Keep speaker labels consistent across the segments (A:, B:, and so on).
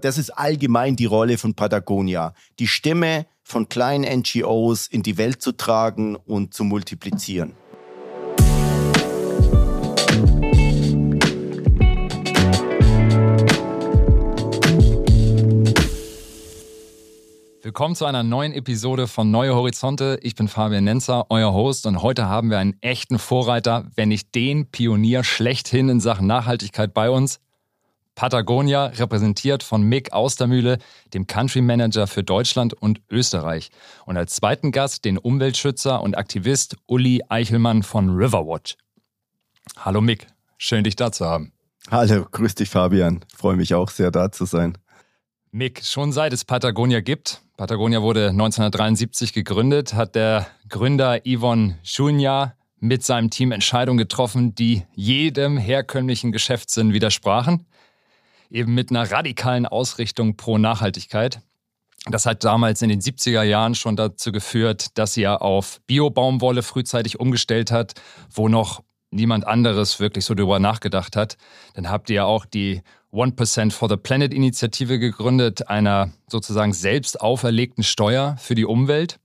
A: Das ist allgemein die Rolle von Patagonia. Die Stimme von kleinen NGOs in die Welt zu tragen und zu multiplizieren.
B: Willkommen zu einer neuen Episode von Neue Horizonte. Ich bin Fabian Nenzer, euer Host, und heute haben wir einen echten Vorreiter, wenn nicht den Pionier schlechthin in Sachen Nachhaltigkeit bei uns. Patagonia, repräsentiert von Mick Austermühle, dem Country Manager für Deutschland und Österreich. Und als zweiten Gast den Umweltschützer und Aktivist Uli Eichelmann von Riverwatch. Hallo Mick, schön dich da zu haben.
A: Hallo, grüß dich Fabian. Freue mich auch sehr da zu sein.
B: Mick, schon seit es Patagonia gibt, Patagonia wurde 1973 gegründet, hat der Gründer Yvonne Schunja mit seinem Team Entscheidungen getroffen, die jedem herkömmlichen Geschäftssinn widersprachen. Eben mit einer radikalen Ausrichtung pro Nachhaltigkeit. Das hat damals in den 70er Jahren schon dazu geführt, dass sie ja auf Bio-Baumwolle frühzeitig umgestellt hat, wo noch niemand anderes wirklich so drüber nachgedacht hat. Dann habt ihr ja auch die 1% for the Planet Initiative gegründet, einer sozusagen selbst auferlegten Steuer für die Umwelt.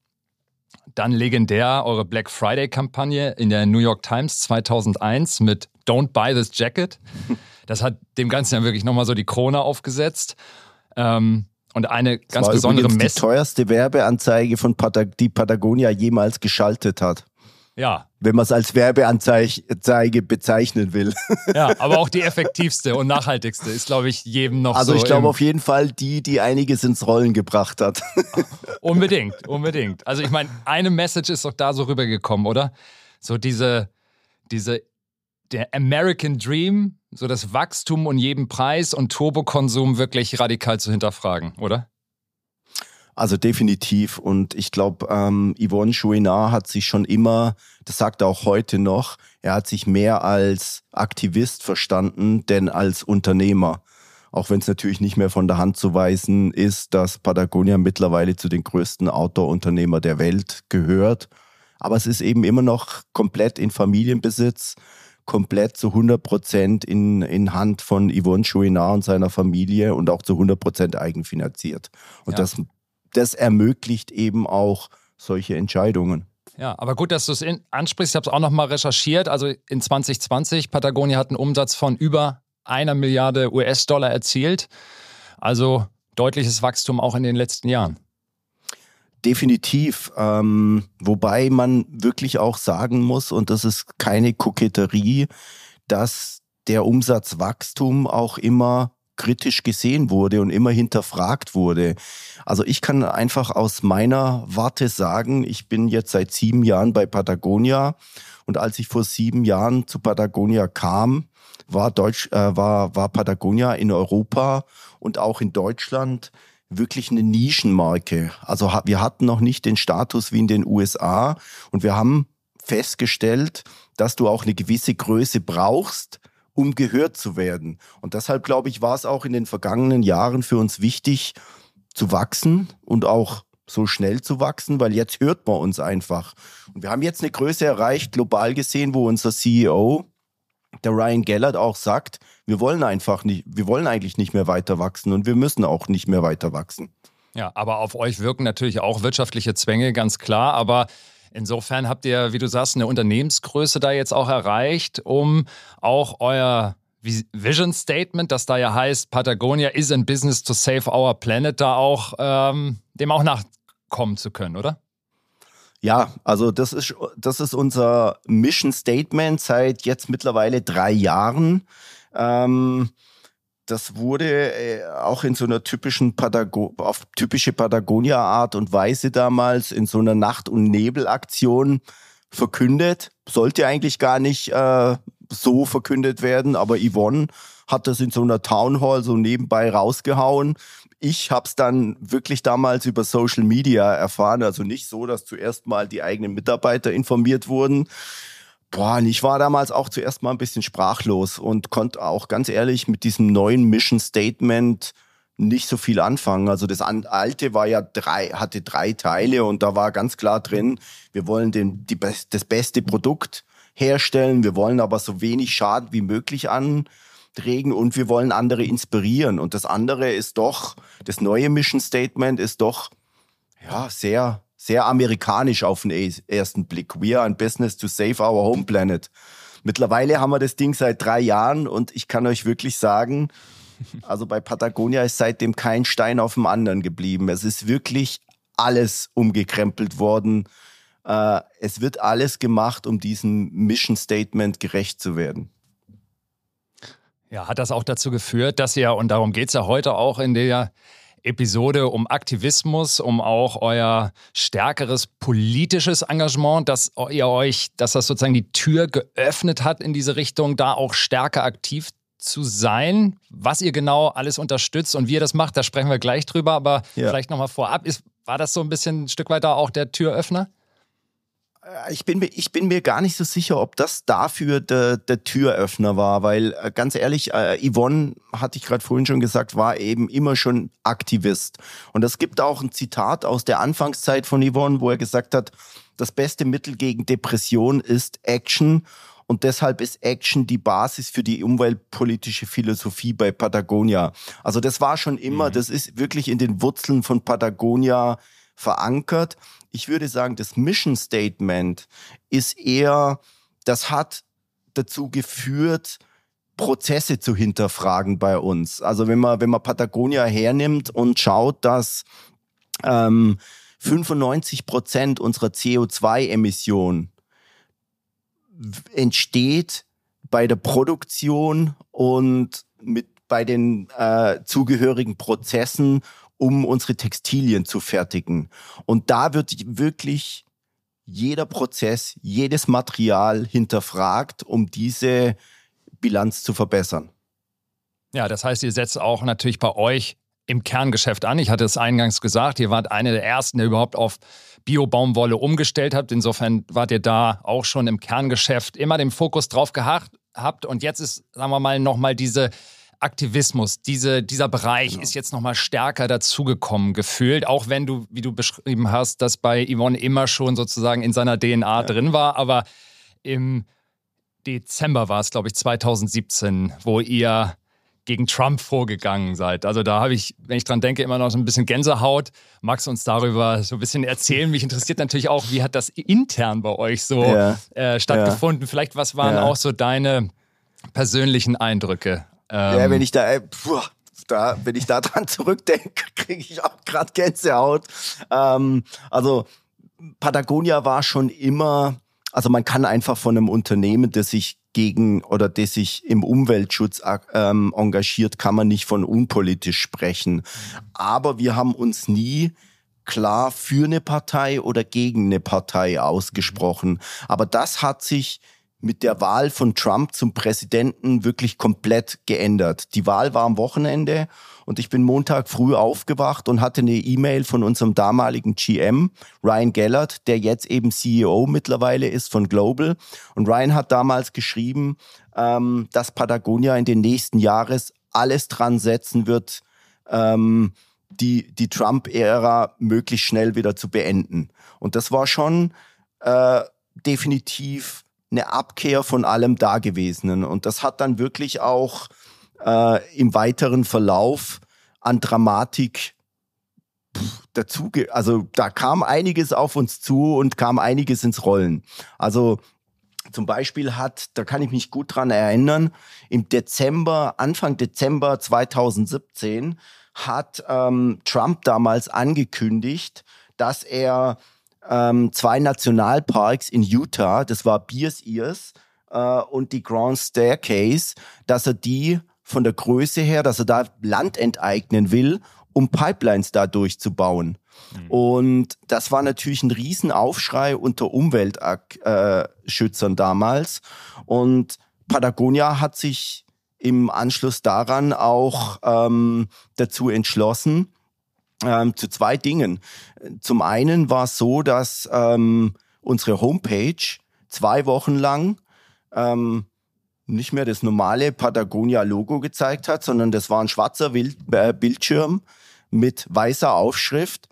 B: Dann legendär eure Black Friday Kampagne in der New York Times 2001 mit Don't Buy This Jacket. Das hat dem Ganzen ja wirklich nochmal so die Krone aufgesetzt. Ähm, und eine das ganz besondere
A: Message. Die teuerste Werbeanzeige von Patag die Patagonia jemals geschaltet hat.
B: Ja.
A: Wenn man es als Werbeanzeige bezeichnen will.
B: Ja, aber auch die effektivste und nachhaltigste ist, glaube ich, jedem noch
A: also
B: so.
A: Also ich glaube auf jeden Fall die, die einiges ins Rollen gebracht hat.
B: Unbedingt, unbedingt. Also ich meine, eine Message ist doch da so rübergekommen, oder? So diese, diese, der American Dream, so das Wachstum und jeden Preis und Turbokonsum wirklich radikal zu hinterfragen, oder?
A: Also definitiv. Und ich glaube, ähm, Yvonne Chouinard hat sich schon immer, das sagt er auch heute noch, er hat sich mehr als Aktivist verstanden, denn als Unternehmer. Auch wenn es natürlich nicht mehr von der Hand zu weisen ist, dass Patagonia mittlerweile zu den größten Outdoor-Unternehmer der Welt gehört. Aber es ist eben immer noch komplett in Familienbesitz, komplett zu 100 Prozent in, in Hand von Yvonne Chouinard und seiner Familie und auch zu 100 Prozent eigenfinanziert. Und ja. das das ermöglicht eben auch solche Entscheidungen.
B: Ja, aber gut, dass du es ansprichst. Ich habe es auch nochmal recherchiert. Also in 2020, Patagonia hat einen Umsatz von über einer Milliarde US-Dollar erzielt. Also deutliches Wachstum auch in den letzten Jahren.
A: Definitiv. Ähm, wobei man wirklich auch sagen muss, und das ist keine Koketterie, dass der Umsatzwachstum auch immer kritisch gesehen wurde und immer hinterfragt wurde. Also ich kann einfach aus meiner Warte sagen, ich bin jetzt seit sieben Jahren bei Patagonia und als ich vor sieben Jahren zu Patagonia kam, war, Deutsch, äh, war, war Patagonia in Europa und auch in Deutschland wirklich eine Nischenmarke. Also wir hatten noch nicht den Status wie in den USA und wir haben festgestellt, dass du auch eine gewisse Größe brauchst, um gehört zu werden. Und deshalb, glaube ich, war es auch in den vergangenen Jahren für uns wichtig, zu wachsen und auch so schnell zu wachsen, weil jetzt hört man uns einfach. Und wir haben jetzt eine Größe erreicht, global gesehen, wo unser CEO, der Ryan Gellert, auch sagt, wir wollen einfach nicht, wir wollen eigentlich nicht mehr weiter wachsen und wir müssen auch nicht mehr weiter wachsen.
B: Ja, aber auf euch wirken natürlich auch wirtschaftliche Zwänge, ganz klar. Aber Insofern habt ihr, wie du sagst, eine Unternehmensgröße da jetzt auch erreicht, um auch euer Vision Statement, das da ja heißt, Patagonia is in business to save our planet, da auch ähm, dem auch nachkommen zu können, oder?
A: Ja, also das ist, das ist unser Mission Statement seit jetzt mittlerweile drei Jahren. Ähm, das wurde äh, auch in so einer typischen Patago auf typische Patagonia-Art und Weise damals in so einer Nacht- und Nebelaktion verkündet. Sollte eigentlich gar nicht äh, so verkündet werden, aber Yvonne hat das in so einer Town Hall so nebenbei rausgehauen. Ich habe es dann wirklich damals über Social Media erfahren, also nicht so, dass zuerst mal die eigenen Mitarbeiter informiert wurden, Boah, ich war damals auch zuerst mal ein bisschen sprachlos und konnte auch ganz ehrlich mit diesem neuen Mission Statement nicht so viel anfangen. Also das alte war ja drei, hatte drei Teile und da war ganz klar drin, wir wollen den, die, das beste Produkt herstellen, wir wollen aber so wenig Schaden wie möglich an, prägen und wir wollen andere inspirieren. Und das andere ist doch, das neue Mission Statement ist doch, ja, sehr, sehr amerikanisch auf den ersten Blick. We are in business to save our home planet. Mittlerweile haben wir das Ding seit drei Jahren und ich kann euch wirklich sagen, also bei Patagonia ist seitdem kein Stein auf dem anderen geblieben. Es ist wirklich alles umgekrempelt worden. Äh, es wird alles gemacht, um diesem Mission Statement gerecht zu werden.
B: Ja, hat das auch dazu geführt, dass ihr, und darum geht es ja heute auch in der Episode um Aktivismus, um auch euer stärkeres politisches Engagement, dass ihr euch, dass das sozusagen die Tür geöffnet hat in diese Richtung, da auch stärker aktiv zu sein. Was ihr genau alles unterstützt und wie ihr das macht, da sprechen wir gleich drüber. Aber ja. vielleicht nochmal vorab, ist, war das so ein bisschen ein Stück weiter auch der Türöffner?
A: Äh, ich bin, mir, ich bin mir gar nicht so sicher, ob das dafür der, der Türöffner war, weil äh, ganz ehrlich, äh, Yvonne, hatte ich gerade vorhin schon gesagt, war eben immer schon Aktivist. Und es gibt auch ein Zitat aus der Anfangszeit von Yvonne, wo er gesagt hat, das beste Mittel gegen Depression ist Action. Und deshalb ist Action die Basis für die umweltpolitische Philosophie bei Patagonia. Also das war schon immer, mhm. das ist wirklich in den Wurzeln von Patagonia verankert. Ich würde sagen, das Mission Statement ist eher, das hat dazu geführt, Prozesse zu hinterfragen bei uns. Also wenn man, wenn man Patagonia hernimmt und schaut, dass ähm, 95 Prozent unserer CO2-Emissionen entsteht bei der Produktion und mit bei den äh, zugehörigen Prozessen um unsere Textilien zu fertigen. Und da wird wirklich jeder Prozess, jedes Material hinterfragt, um diese Bilanz zu verbessern.
B: Ja, das heißt, ihr setzt auch natürlich bei euch im Kerngeschäft an. Ich hatte es eingangs gesagt, ihr wart einer der ersten, der überhaupt auf Bio-Baumwolle umgestellt habt. Insofern wart ihr da auch schon im Kerngeschäft immer den Fokus drauf gehabt. Und jetzt ist, sagen wir mal, nochmal diese Aktivismus, diese, dieser Bereich genau. ist jetzt nochmal stärker dazugekommen gefühlt, auch wenn du, wie du beschrieben hast, das bei Yvonne immer schon sozusagen in seiner DNA ja. drin war, aber im Dezember war es, glaube ich, 2017, wo ihr gegen Trump vorgegangen seid. Also da habe ich, wenn ich dran denke, immer noch so ein bisschen Gänsehaut. Magst du uns darüber so ein bisschen erzählen? Mich interessiert natürlich auch, wie hat das intern bei euch so ja. äh, stattgefunden? Ja. Vielleicht, was waren ja. auch so deine persönlichen Eindrücke
A: ähm, ja, wenn ich da, äh, puh, da, wenn ich da dran zurückdenke, kriege ich auch gerade Gänsehaut. Ähm, also Patagonia war schon immer, also man kann einfach von einem Unternehmen, das sich gegen oder das sich im Umweltschutz ähm, engagiert, kann man nicht von unpolitisch sprechen. Aber wir haben uns nie klar für eine Partei oder gegen eine Partei ausgesprochen. Aber das hat sich mit der Wahl von Trump zum Präsidenten wirklich komplett geändert. Die Wahl war am Wochenende und ich bin Montag früh aufgewacht und hatte eine E-Mail von unserem damaligen GM, Ryan Gellert, der jetzt eben CEO mittlerweile ist von Global. Und Ryan hat damals geschrieben, ähm, dass Patagonia in den nächsten Jahren alles dran setzen wird, ähm, die, die Trump-Ära möglichst schnell wieder zu beenden. Und das war schon äh, definitiv eine Abkehr von allem Dagewesenen. Und das hat dann wirklich auch äh, im weiteren Verlauf an Dramatik dazu, also da kam einiges auf uns zu und kam einiges ins Rollen. Also zum Beispiel hat, da kann ich mich gut dran erinnern, im Dezember, Anfang Dezember 2017 hat ähm, Trump damals angekündigt, dass er ähm, zwei Nationalparks in Utah, das war Beers Ears äh, und die Grand Staircase, dass er die von der Größe her, dass er da Land enteignen will, um Pipelines da durchzubauen. Mhm. Und das war natürlich ein Riesenaufschrei unter Umweltschützern äh, damals. Und Patagonia hat sich im Anschluss daran auch ähm, dazu entschlossen, ähm, zu zwei Dingen. Zum einen war es so, dass ähm, unsere Homepage zwei Wochen lang ähm, nicht mehr das normale Patagonia-Logo gezeigt hat, sondern das war ein schwarzer Wild äh, Bildschirm mit weißer Aufschrift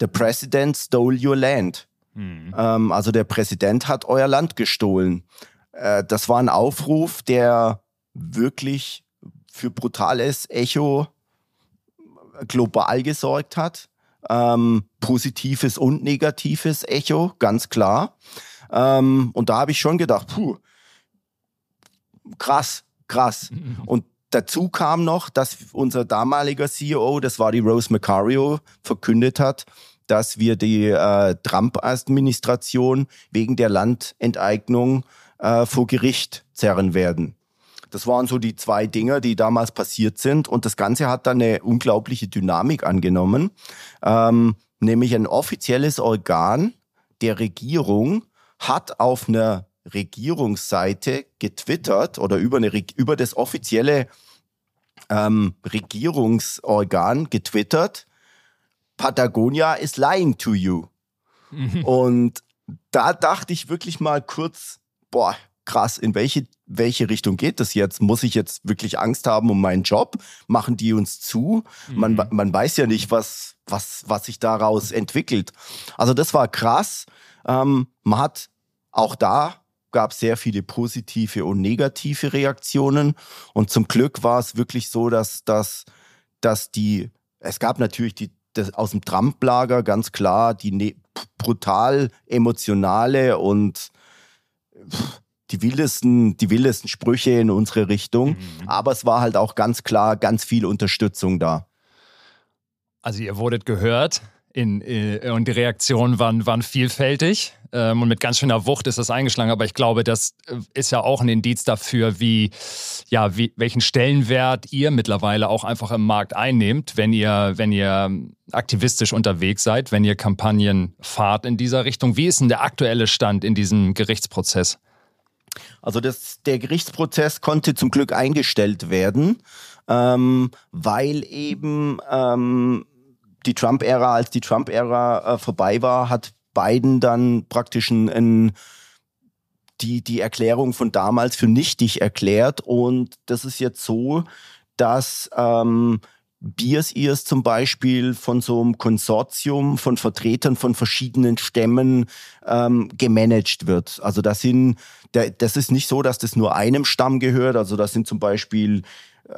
A: The President stole your land. Mhm. Ähm, also der Präsident hat euer Land gestohlen. Äh, das war ein Aufruf, der wirklich für brutales Echo global gesorgt hat. Ähm, positives und negatives Echo, ganz klar. Ähm, und da habe ich schon gedacht, puh, krass, krass. Mhm. Und dazu kam noch, dass unser damaliger CEO, das war die Rose Macario, verkündet hat, dass wir die äh, Trump-Administration wegen der Landenteignung äh, vor Gericht zerren werden. Das waren so die zwei Dinge, die damals passiert sind. Und das Ganze hat dann eine unglaubliche Dynamik angenommen, ähm, nämlich ein offizielles Organ der Regierung hat auf einer Regierungsseite getwittert oder über, eine, über das offizielle ähm, Regierungsorgan getwittert, Patagonia is lying to you. Mhm. Und da dachte ich wirklich mal kurz, boah, krass, in welche, welche Richtung geht das jetzt? Muss ich jetzt wirklich Angst haben um meinen Job? Machen die uns zu? Mhm. Man, man weiß ja nicht, was, was, was sich daraus entwickelt. Also das war krass. Ähm, man hat auch da gab sehr viele positive und negative Reaktionen. Und zum Glück war es wirklich so, dass, dass, dass die, es gab natürlich die, das, aus dem Trump-Lager ganz klar die ne, brutal emotionale und die wildesten, die wildesten Sprüche in unsere Richtung. Mhm. Aber es war halt auch ganz klar ganz viel Unterstützung da.
B: Also ihr wurdet gehört in, in, äh, und die Reaktionen waren, waren vielfältig ähm, und mit ganz schöner Wucht ist das eingeschlagen. Aber ich glaube, das äh, ist ja auch ein Indiz dafür, wie, ja, wie, welchen Stellenwert ihr mittlerweile auch einfach im Markt einnehmt, wenn ihr, wenn ihr aktivistisch unterwegs seid, wenn ihr Kampagnen fahrt in dieser Richtung. Wie ist denn der aktuelle Stand in diesem Gerichtsprozess?
A: Also das, der Gerichtsprozess konnte zum Glück eingestellt werden, ähm, weil eben ähm, die Trump-Ära, als die Trump-Ära äh, vorbei war, hat Biden dann praktisch ein, die, die Erklärung von damals für nichtig erklärt. Und das ist jetzt so, dass ähm, Beers Ears zum Beispiel von so einem Konsortium von Vertretern von verschiedenen Stämmen ähm, gemanagt wird. Also das sind, das ist nicht so, dass das nur einem Stamm gehört. Also das sind zum Beispiel äh,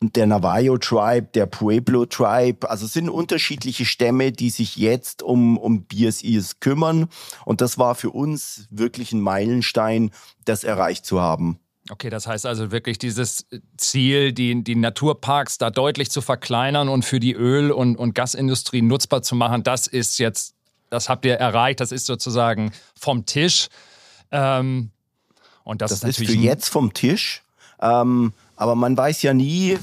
A: der Navajo Tribe, der Pueblo Tribe. Also es sind unterschiedliche Stämme, die sich jetzt um, um BSIs kümmern. Und das war für uns wirklich ein Meilenstein, das erreicht zu haben.
B: Okay, das heißt also wirklich dieses Ziel, die, die Naturparks da deutlich zu verkleinern und für die Öl- und, und Gasindustrie nutzbar zu machen, das ist jetzt, das habt ihr erreicht, das ist sozusagen vom Tisch. Ähm,
A: und das, das ist, ist für jetzt vom Tisch. Ähm, aber man weiß ja nie,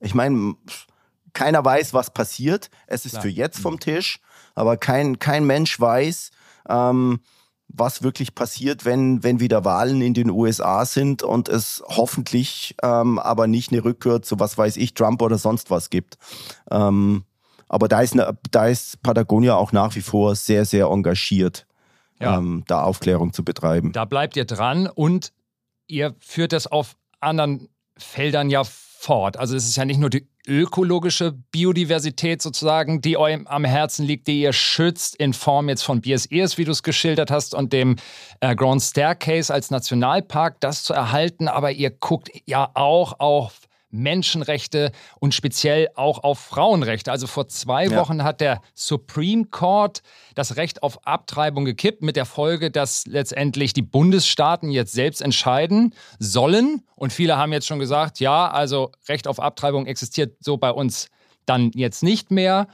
A: ich meine, keiner weiß, was passiert. Es ist Klar. für jetzt vom Tisch, aber kein, kein Mensch weiß, ähm, was wirklich passiert, wenn, wenn wieder Wahlen in den USA sind und es hoffentlich ähm, aber nicht eine Rückkehr zu, was weiß ich, Trump oder sonst was gibt. Ähm, aber da ist, eine, da ist Patagonia auch nach wie vor sehr, sehr engagiert, ja. ähm, da Aufklärung zu betreiben.
B: Da bleibt ihr dran und ihr führt das auf anderen Feldern ja fort. Also es ist ja nicht nur die ökologische Biodiversität sozusagen, die euch am Herzen liegt, die ihr schützt in Form jetzt von BSEs, wie du es geschildert hast, und dem äh, Grand Staircase als Nationalpark, das zu erhalten. Aber ihr guckt ja auch auf Menschenrechte und speziell auch auf Frauenrechte. Also vor zwei ja. Wochen hat der Supreme Court das Recht auf Abtreibung gekippt, mit der Folge, dass letztendlich die Bundesstaaten jetzt selbst entscheiden sollen. Und viele haben jetzt schon gesagt, ja, also Recht auf Abtreibung existiert so bei uns dann jetzt nicht mehr.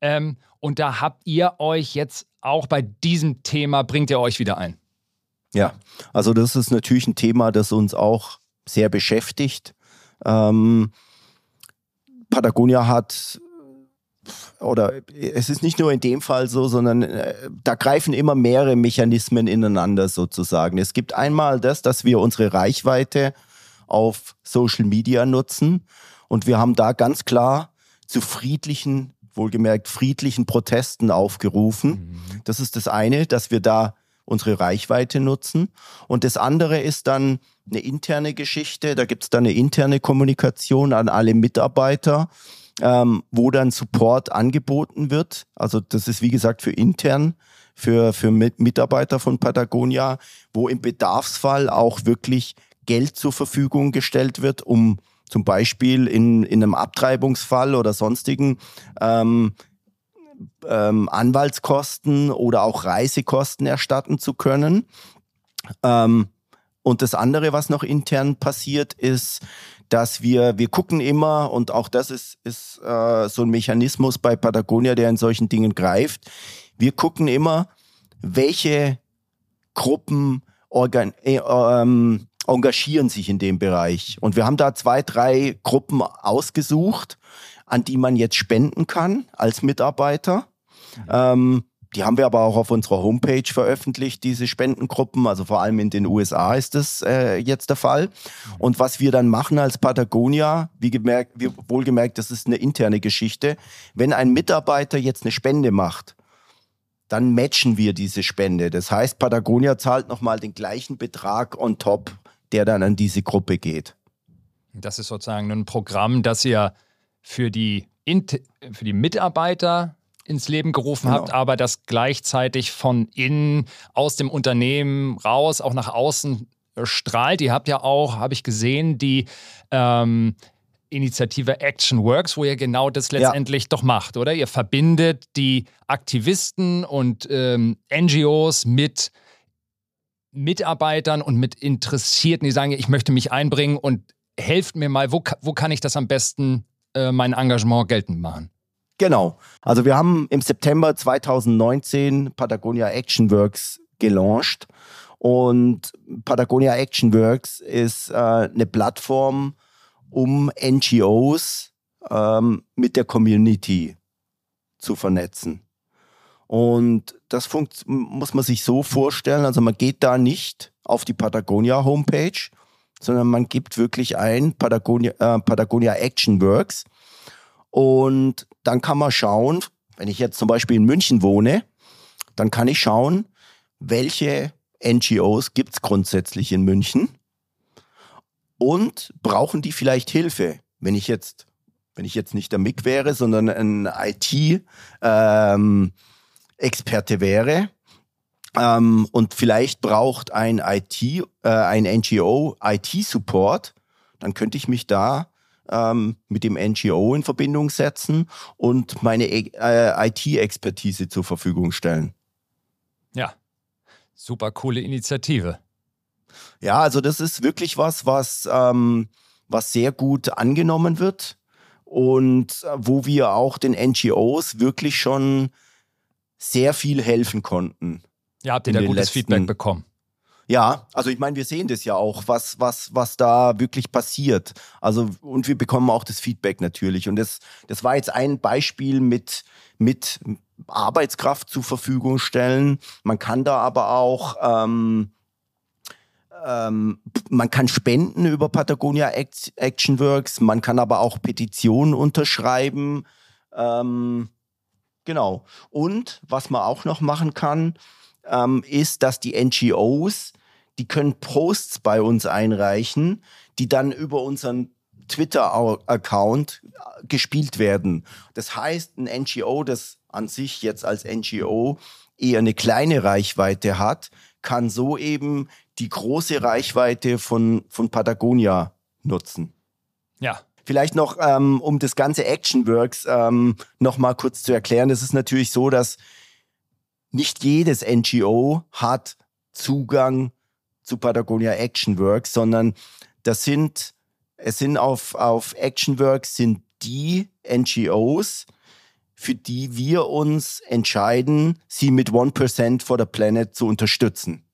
B: Ähm, und da habt ihr euch jetzt auch bei diesem Thema, bringt ihr euch wieder ein.
A: Ja, also das ist natürlich ein Thema, das uns auch sehr beschäftigt. Ähm, Patagonia hat oder es ist nicht nur in dem Fall so, sondern äh, da greifen immer mehrere Mechanismen ineinander sozusagen. Es gibt einmal das, dass wir unsere Reichweite auf Social Media nutzen und wir haben da ganz klar zu friedlichen, wohlgemerkt friedlichen Protesten aufgerufen. Mhm. Das ist das eine, dass wir da unsere Reichweite nutzen. Und das andere ist dann eine interne Geschichte. Da gibt es dann eine interne Kommunikation an alle Mitarbeiter, ähm, wo dann Support angeboten wird. Also das ist wie gesagt für intern, für, für Mitarbeiter von Patagonia, wo im Bedarfsfall auch wirklich Geld zur Verfügung gestellt wird, um zum Beispiel in, in einem Abtreibungsfall oder sonstigen ähm, ähm, Anwaltskosten oder auch Reisekosten erstatten zu können. Ähm, und das andere, was noch intern passiert, ist, dass wir, wir gucken immer, und auch das ist, ist äh, so ein Mechanismus bei Patagonia, der in solchen Dingen greift, wir gucken immer, welche Gruppen organ, äh, ähm, engagieren sich in dem Bereich. Und wir haben da zwei, drei Gruppen ausgesucht, an die man jetzt spenden kann als Mitarbeiter. Mhm. Ähm, die haben wir aber auch auf unserer Homepage veröffentlicht, diese Spendengruppen. Also vor allem in den USA ist das äh, jetzt der Fall. Und was wir dann machen als Patagonia, wie, gemerkt, wie wohlgemerkt, das ist eine interne Geschichte. Wenn ein Mitarbeiter jetzt eine Spende macht, dann matchen wir diese Spende. Das heißt, Patagonia zahlt nochmal den gleichen Betrag on top, der dann an diese Gruppe geht.
B: Das ist sozusagen ein Programm, das ihr für die, für die Mitarbeiter ins Leben gerufen genau. habt, aber das gleichzeitig von innen aus dem Unternehmen raus, auch nach außen äh, strahlt. Ihr habt ja auch, habe ich gesehen, die ähm, Initiative Action Works, wo ihr genau das letztendlich ja. doch macht, oder? Ihr verbindet die Aktivisten und ähm, NGOs mit Mitarbeitern und mit Interessierten, die sagen, ich möchte mich einbringen und helft mir mal, wo, wo kann ich das am besten äh, mein Engagement geltend machen?
A: Genau. Also wir haben im September 2019 Patagonia Action Works gelauncht. Und Patagonia Action Works ist äh, eine Plattform, um NGOs ähm, mit der Community zu vernetzen. Und das muss man sich so vorstellen. Also man geht da nicht auf die Patagonia Homepage, sondern man gibt wirklich ein Patagonia, äh, Patagonia Action Works und dann kann man schauen, wenn ich jetzt zum Beispiel in München wohne, dann kann ich schauen, welche NGOs gibt es grundsätzlich in München und brauchen die vielleicht Hilfe? Wenn ich jetzt, wenn ich jetzt nicht der MIG wäre, sondern ein IT-Experte ähm, wäre, ähm, und vielleicht braucht ein IT, äh, ein NGO IT-Support, dann könnte ich mich da ähm, mit dem NGO in Verbindung setzen und meine äh, IT-Expertise zur Verfügung stellen.
B: Ja, super coole Initiative.
A: Ja, also das ist wirklich was, was, ähm, was sehr gut angenommen wird und äh, wo wir auch den NGOs wirklich schon sehr viel helfen konnten.
B: Ja, habt ihr da gutes letzten, Feedback bekommen?
A: Ja, also ich meine, wir sehen das ja auch, was, was, was da wirklich passiert. Also, und wir bekommen auch das Feedback natürlich. Und das, das war jetzt ein Beispiel mit, mit Arbeitskraft zur Verfügung stellen. Man kann da aber auch, ähm, ähm, man kann spenden über Patagonia Action Works, man kann aber auch Petitionen unterschreiben. Ähm, genau. Und was man auch noch machen kann, ähm, ist, dass die NGOs, die können Posts bei uns einreichen, die dann über unseren Twitter-Account äh, gespielt werden. Das heißt, ein NGO, das an sich jetzt als NGO eher eine kleine Reichweite hat, kann so eben die große Reichweite von, von Patagonia nutzen.
B: Ja.
A: Vielleicht noch, ähm, um das ganze Actionworks ähm, noch mal kurz zu erklären. Es ist natürlich so, dass nicht jedes NGO hat Zugang zu Patagonia Action Works, sondern das sind, es sind auf, auf Action Works sind die NGOs, für die wir uns entscheiden, sie mit 1% for the Planet zu unterstützen.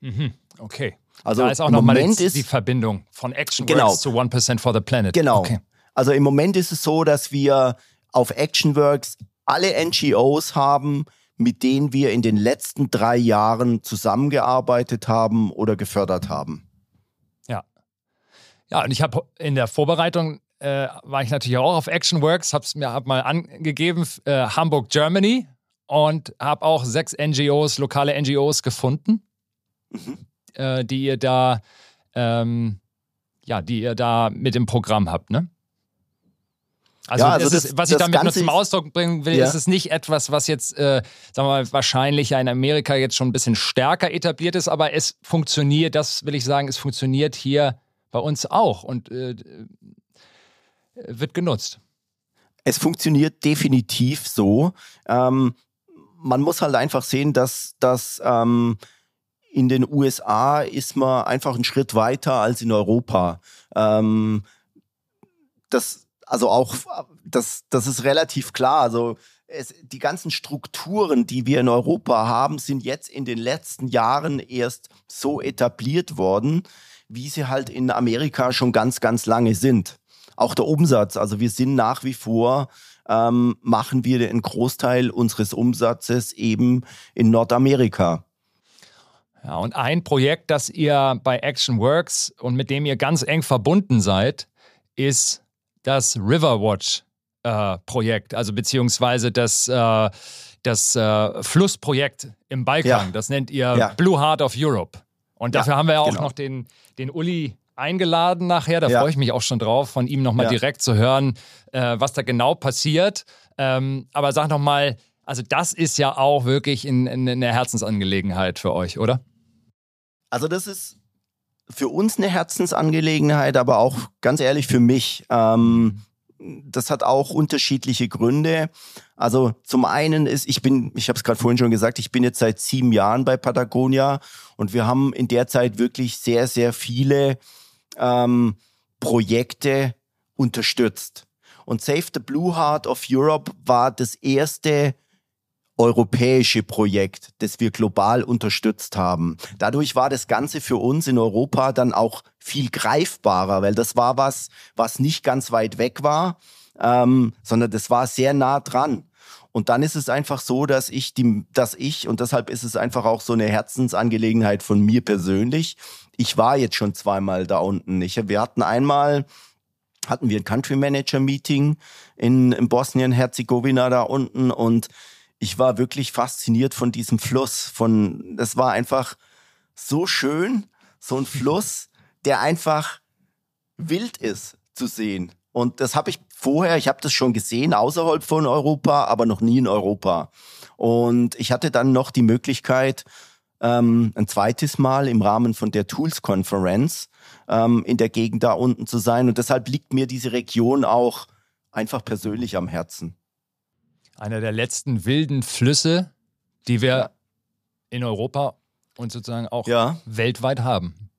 B: Mhm. Okay. Also da ist auch nochmal die Verbindung von Action genau. Works zu 1% for the Planet.
A: Genau. Okay. Also im Moment ist es so, dass wir auf ActionWorks alle NGOs haben, mit denen wir in den letzten drei Jahren zusammengearbeitet haben oder gefördert haben.
B: Ja. Ja, und ich habe in der Vorbereitung äh, war ich natürlich auch auf ActionWorks, habe es mir hab mal angegeben, äh, Hamburg, Germany und habe auch sechs NGOs, lokale NGOs gefunden, mhm. äh, die ihr da, ähm, ja, die ihr da mit im Programm habt, ne? Also, ja, also das, was ich damit nur zum Ausdruck bringen will, ja. ist es nicht etwas, was jetzt, äh, sagen wir mal, wahrscheinlich ja in Amerika jetzt schon ein bisschen stärker etabliert ist, aber es funktioniert, das will ich sagen, es funktioniert hier bei uns auch und äh, wird genutzt.
A: Es funktioniert definitiv so. Ähm, man muss halt einfach sehen, dass, dass ähm, in den USA ist man einfach einen Schritt weiter als in Europa. Ähm, das, also auch, das, das ist relativ klar. Also es, die ganzen Strukturen, die wir in Europa haben, sind jetzt in den letzten Jahren erst so etabliert worden, wie sie halt in Amerika schon ganz, ganz lange sind. Auch der Umsatz, also wir sind nach wie vor, ähm, machen wir den Großteil unseres Umsatzes eben in Nordamerika.
B: Ja, und ein Projekt, das ihr bei Action Works und mit dem ihr ganz eng verbunden seid, ist das Riverwatch äh, Projekt, also beziehungsweise das, äh, das äh, Flussprojekt im Balkan. Ja. Das nennt ihr ja. Blue Heart of Europe. Und dafür ja, haben wir ja auch genau. noch den, den Uli eingeladen nachher. Da freue ich mich auch schon drauf, von ihm nochmal direkt zu hören, äh, was da genau passiert. Ähm, aber sag nochmal, also das ist ja auch wirklich in, in, eine Herzensangelegenheit für euch, oder?
A: Also das ist für uns eine Herzensangelegenheit, aber auch ganz ehrlich für mich. Ähm, das hat auch unterschiedliche Gründe. Also zum einen ist, ich bin, ich habe es gerade vorhin schon gesagt, ich bin jetzt seit sieben Jahren bei Patagonia und wir haben in der Zeit wirklich sehr, sehr viele ähm, Projekte unterstützt. Und Save the Blue Heart of Europe war das erste europäische Projekt, das wir global unterstützt haben. Dadurch war das Ganze für uns in Europa dann auch viel greifbarer, weil das war was, was nicht ganz weit weg war, ähm, sondern das war sehr nah dran. Und dann ist es einfach so, dass ich die, dass ich, und deshalb ist es einfach auch so eine Herzensangelegenheit von mir persönlich. Ich war jetzt schon zweimal da unten. Ich, wir hatten einmal, hatten wir ein Country Manager Meeting in, in Bosnien-Herzegowina da unten und ich war wirklich fasziniert von diesem Fluss. Von, das war einfach so schön, so ein Fluss, der einfach wild ist zu sehen. Und das habe ich vorher, ich habe das schon gesehen außerhalb von Europa, aber noch nie in Europa. Und ich hatte dann noch die Möglichkeit, ähm, ein zweites Mal im Rahmen von der Tools Conference ähm, in der Gegend da unten zu sein. Und deshalb liegt mir diese Region auch einfach persönlich am Herzen
B: einer der letzten wilden Flüsse, die wir in Europa und sozusagen auch ja. weltweit haben.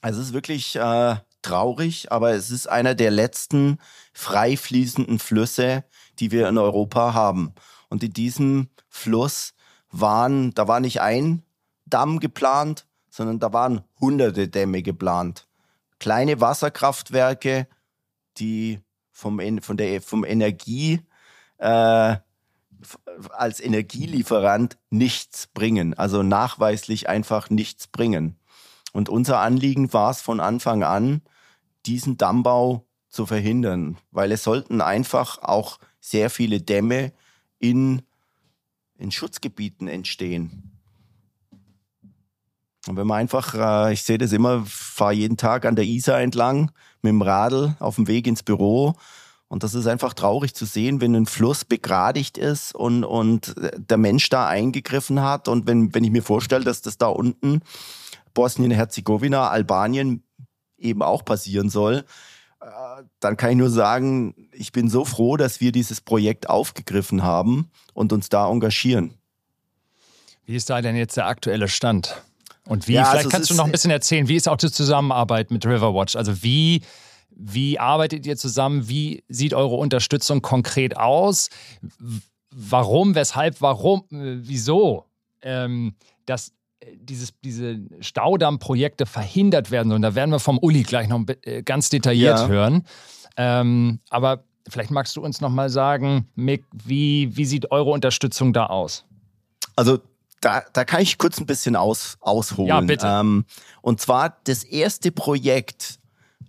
A: Also es ist wirklich äh, traurig, aber es ist einer der letzten frei fließenden Flüsse, die wir in Europa haben. Und in diesem Fluss waren, da war nicht ein Damm geplant, sondern da waren hunderte Dämme geplant. Kleine Wasserkraftwerke, die vom, von der, vom Energie äh, als Energielieferant nichts bringen, also nachweislich einfach nichts bringen. Und unser Anliegen war es von Anfang an, diesen Dammbau zu verhindern, weil es sollten einfach auch sehr viele Dämme in, in Schutzgebieten entstehen. Und wenn man einfach, äh, ich sehe das immer, fahre jeden Tag an der Isar entlang mit dem Radl auf dem Weg ins Büro und das ist einfach traurig zu sehen, wenn ein Fluss begradigt ist und, und der Mensch da eingegriffen hat. Und wenn, wenn ich mir vorstelle, dass das da unten Bosnien-Herzegowina, Albanien eben auch passieren soll, äh, dann kann ich nur sagen, ich bin so froh, dass wir dieses Projekt aufgegriffen haben und uns da engagieren.
B: Wie ist da denn jetzt der aktuelle Stand? Und wie, ja, vielleicht also kannst du noch ein bisschen erzählen, wie ist auch die Zusammenarbeit mit Riverwatch? Also wie wie arbeitet ihr zusammen? Wie sieht eure Unterstützung konkret aus? Warum, weshalb, warum, äh, wieso? Ähm, dass äh, dieses, diese Staudammprojekte verhindert werden sollen. Da werden wir vom Uli gleich noch äh, ganz detailliert ja. hören. Ähm, aber vielleicht magst du uns noch mal sagen, Mick, wie, wie sieht eure Unterstützung da aus?
A: Also da, da kann ich kurz ein bisschen aus, ausholen.
B: Ja, bitte. Ähm,
A: und zwar das erste Projekt,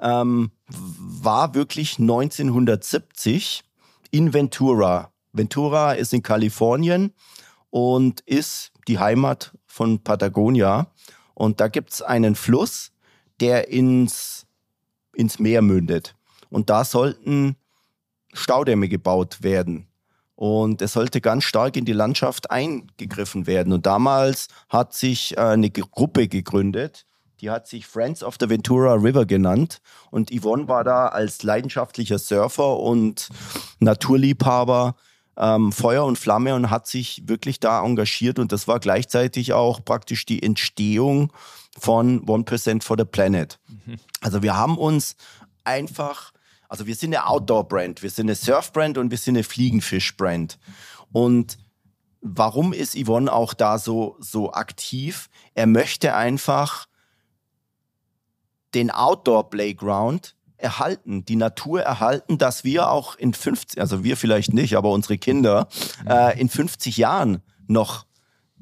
A: ähm, war wirklich 1970 in Ventura. Ventura ist in Kalifornien und ist die Heimat von Patagonia. Und da gibt es einen Fluss, der ins, ins Meer mündet. Und da sollten Staudämme gebaut werden. Und es sollte ganz stark in die Landschaft eingegriffen werden. Und damals hat sich äh, eine Gruppe gegründet, Die hat sich Friends of the Ventura River genannt. Und Yvonne war da als leidenschaftlicher Surfer und Naturliebhaber ähm, Feuer und Flamme und hat sich wirklich da engagiert. Und das war gleichzeitig auch praktisch die Entstehung von 1% for the Planet. Mhm. Also wir haben uns einfach, also wir sind eine Outdoor-Brand, wir sind eine Surf-Brand und wir sind eine Fliegenfisch-Brand. Und warum ist Yvonne auch da so, so aktiv? Er möchte einfach den Outdoor-Playground erhalten, die Natur erhalten, dass wir auch in 50, also wir vielleicht nicht, aber unsere Kinder äh, in 50 Jahren noch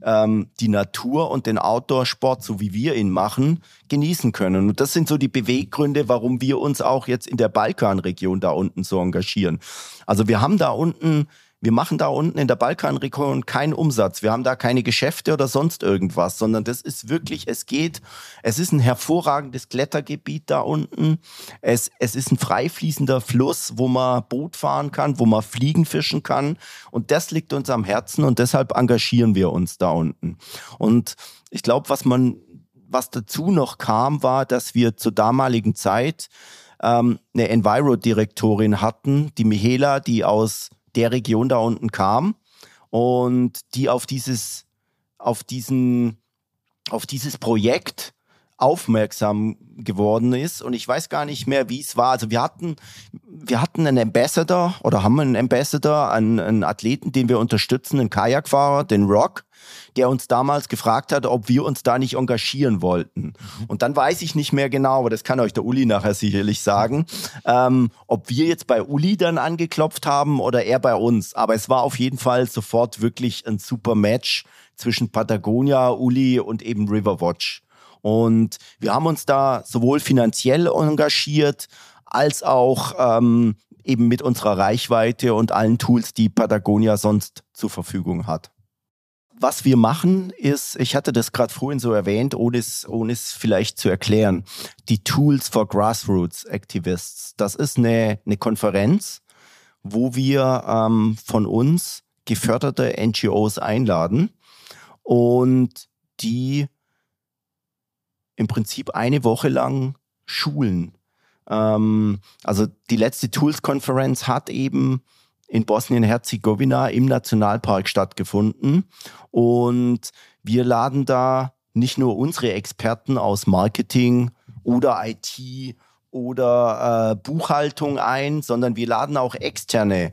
A: ähm, die Natur und den Outdoor-Sport, so wie wir ihn machen, genießen können. Und das sind so die Beweggründe, warum wir uns auch jetzt in der Balkanregion da unten so engagieren. Also wir haben da unten wir machen da unten in der Balkanregion keinen Umsatz. Wir haben da keine Geschäfte oder sonst irgendwas, sondern das ist wirklich, es geht, es ist ein hervorragendes Klettergebiet da unten. Es, es ist ein frei fließender Fluss, wo man Boot fahren kann, wo man Fliegen fischen kann. Und das liegt uns am Herzen und deshalb engagieren wir uns da unten. Und ich glaube, was man, was dazu noch kam, war, dass wir zur damaligen Zeit ähm, eine Enviro-Direktorin hatten, die Michaela, die aus der Region da unten kam und die auf dieses, auf diesen, auf dieses Projekt aufmerksam geworden ist und ich weiß gar nicht mehr, wie es war. Also wir hatten, wir hatten einen Ambassador oder haben einen Ambassador, einen, einen Athleten, den wir unterstützen, einen Kajakfahrer, den Rock, der uns damals gefragt hat, ob wir uns da nicht engagieren wollten. Mhm. Und dann weiß ich nicht mehr genau, aber das kann euch der Uli nachher sicherlich sagen, ähm, ob wir jetzt bei Uli dann angeklopft haben oder er bei uns. Aber es war auf jeden Fall sofort wirklich ein super Match zwischen Patagonia, Uli und eben Riverwatch. Und wir haben uns da sowohl finanziell engagiert, als auch ähm, eben mit unserer Reichweite und allen Tools, die Patagonia sonst zur Verfügung hat. Was wir machen ist, ich hatte das gerade vorhin so erwähnt, ohne es, ohne es vielleicht zu erklären, die Tools for Grassroots Activists. Das ist eine, eine Konferenz, wo wir ähm, von uns geförderte NGOs einladen und die im Prinzip eine Woche lang schulen. Ähm, also die letzte Tools-Konferenz hat eben in Bosnien-Herzegowina im Nationalpark stattgefunden. Und wir laden da nicht nur unsere Experten aus Marketing oder IT oder äh, Buchhaltung ein, sondern wir laden auch externe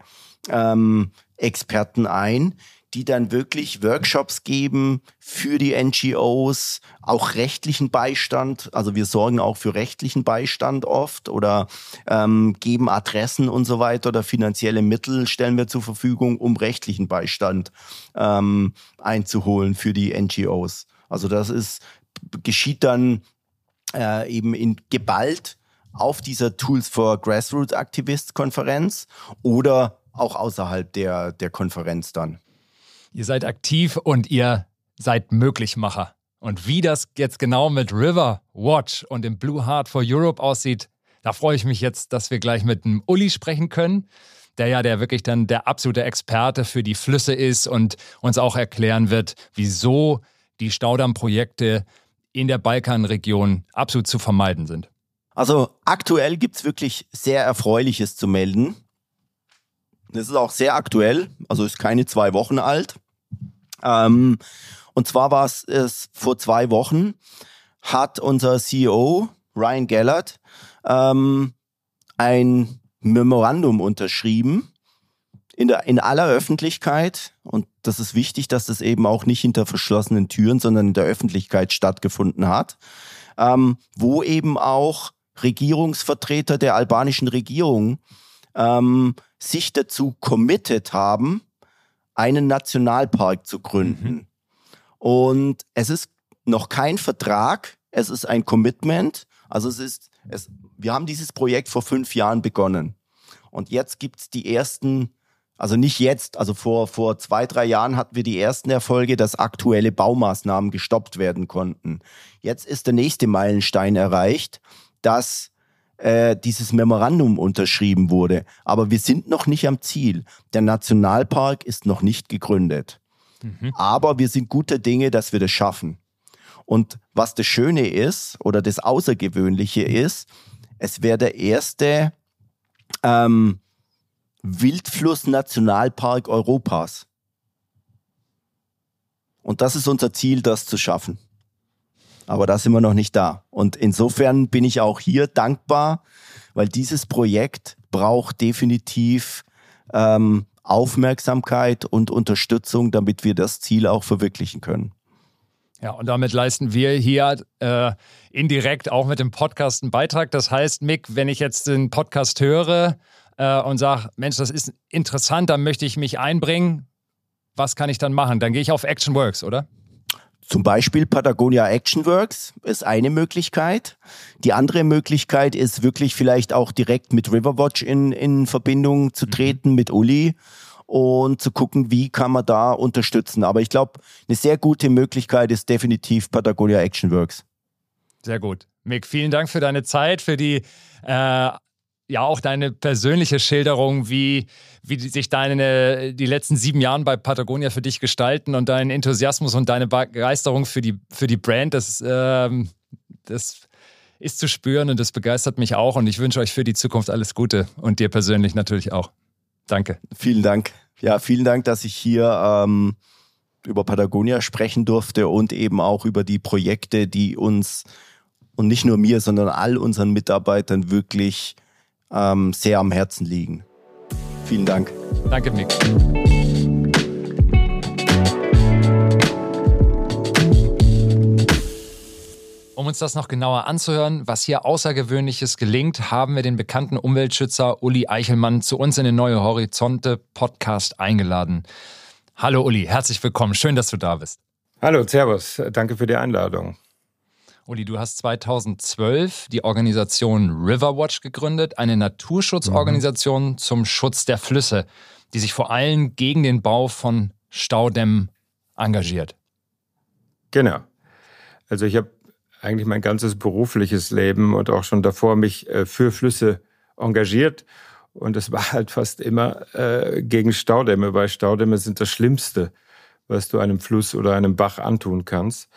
A: ähm, Experten ein, die dann wirklich Workshops geben für die NGOs, auch rechtlichen Beistand. Also wir sorgen auch für rechtlichen Beistand oft oder ähm, geben Adressen und so weiter oder finanzielle Mittel stellen wir zur Verfügung, um rechtlichen Beistand ähm, einzuholen für die NGOs. Also das ist geschieht dann äh, eben in geballt auf dieser Tools for Grassroots Activists Konferenz oder auch außerhalb der, der Konferenz dann.
B: Ihr seid aktiv und ihr seid Möglichmacher. Und wie das jetzt genau mit River Watch und dem Blue Heart for Europe aussieht, da freue ich mich jetzt, dass wir gleich mit dem Uli sprechen können, der ja der wirklich dann der absolute Experte für die Flüsse ist und uns auch erklären wird, wieso die Staudammprojekte in der Balkanregion absolut zu vermeiden sind.
A: Also aktuell gibt es wirklich sehr Erfreuliches zu melden. Das ist auch sehr aktuell, also ist keine zwei Wochen alt. Ähm, und zwar war es vor zwei Wochen, hat unser CEO Ryan Gellert ähm, ein Memorandum unterschrieben in, der, in aller Öffentlichkeit. Und das ist wichtig, dass das eben auch nicht hinter verschlossenen Türen, sondern in der Öffentlichkeit stattgefunden hat, ähm, wo eben auch Regierungsvertreter der albanischen Regierung ähm, sich dazu committed haben, einen Nationalpark zu gründen. Mhm. Und es ist noch kein Vertrag, es ist ein Commitment. Also es ist, es, wir haben dieses Projekt vor fünf Jahren begonnen. Und jetzt gibt es die ersten, also nicht jetzt, also vor, vor zwei, drei Jahren hatten wir die ersten Erfolge, dass aktuelle Baumaßnahmen gestoppt werden konnten. Jetzt ist der nächste Meilenstein erreicht, dass äh, dieses Memorandum unterschrieben wurde. Aber wir sind noch nicht am Ziel. Der Nationalpark ist noch nicht gegründet. Mhm. Aber wir sind guter Dinge, dass wir das schaffen. Und was das Schöne ist oder das Außergewöhnliche ist, es wäre der erste ähm, Wildfluss-Nationalpark Europas. Und das ist unser Ziel, das zu schaffen. Aber da sind wir noch nicht da. Und insofern bin ich auch hier dankbar, weil dieses Projekt braucht definitiv ähm, Aufmerksamkeit und Unterstützung, damit wir das Ziel auch verwirklichen können.
B: Ja, und damit leisten wir hier äh, indirekt auch mit dem Podcast einen Beitrag. Das heißt, Mick, wenn ich jetzt den Podcast höre äh, und sage, Mensch, das ist interessant, dann möchte ich mich einbringen, was kann ich dann machen? Dann gehe ich auf Actionworks, oder?
A: Zum Beispiel Patagonia Actionworks ist eine Möglichkeit. Die andere Möglichkeit ist wirklich vielleicht auch direkt mit Riverwatch in, in Verbindung zu mhm. treten, mit Uli und zu gucken, wie kann man da unterstützen. Aber ich glaube, eine sehr gute Möglichkeit ist definitiv Patagonia Actionworks.
B: Sehr gut. Mick, vielen Dank für deine Zeit, für die äh, ja auch deine persönliche Schilderung, wie, wie sich deine die letzten sieben Jahre bei Patagonia für dich gestalten und dein Enthusiasmus und deine Begeisterung für die, für die Brand, das, ähm, das ist zu spüren und das begeistert mich auch und ich wünsche euch für die Zukunft alles Gute und dir persönlich natürlich auch. Danke.
A: Vielen Dank. Ja, vielen Dank, dass ich hier ähm, über Patagonia sprechen durfte und eben auch über die Projekte, die uns und nicht nur mir, sondern all unseren Mitarbeitern wirklich ähm, sehr am Herzen liegen. Vielen Dank.
B: Danke, Mick. Um uns das noch genauer anzuhören, was hier Außergewöhnliches gelingt, haben wir den bekannten Umweltschützer Uli Eichelmann zu uns in den Neue Horizonte Podcast eingeladen. Hallo Uli, herzlich willkommen. Schön, dass du da bist.
C: Hallo, Servus. Danke für die Einladung.
B: Uli, du hast 2012 die Organisation Riverwatch gegründet, eine Naturschutzorganisation mhm. zum Schutz der Flüsse, die sich vor allem gegen den Bau von Staudämmen engagiert.
C: Genau. Also ich habe eigentlich mein ganzes berufliches Leben und auch schon davor mich äh, für Flüsse engagiert. Und es war halt fast immer äh, gegen Staudämme, weil Staudämme sind das Schlimmste, was du einem Fluss oder einem Bach antun kannst.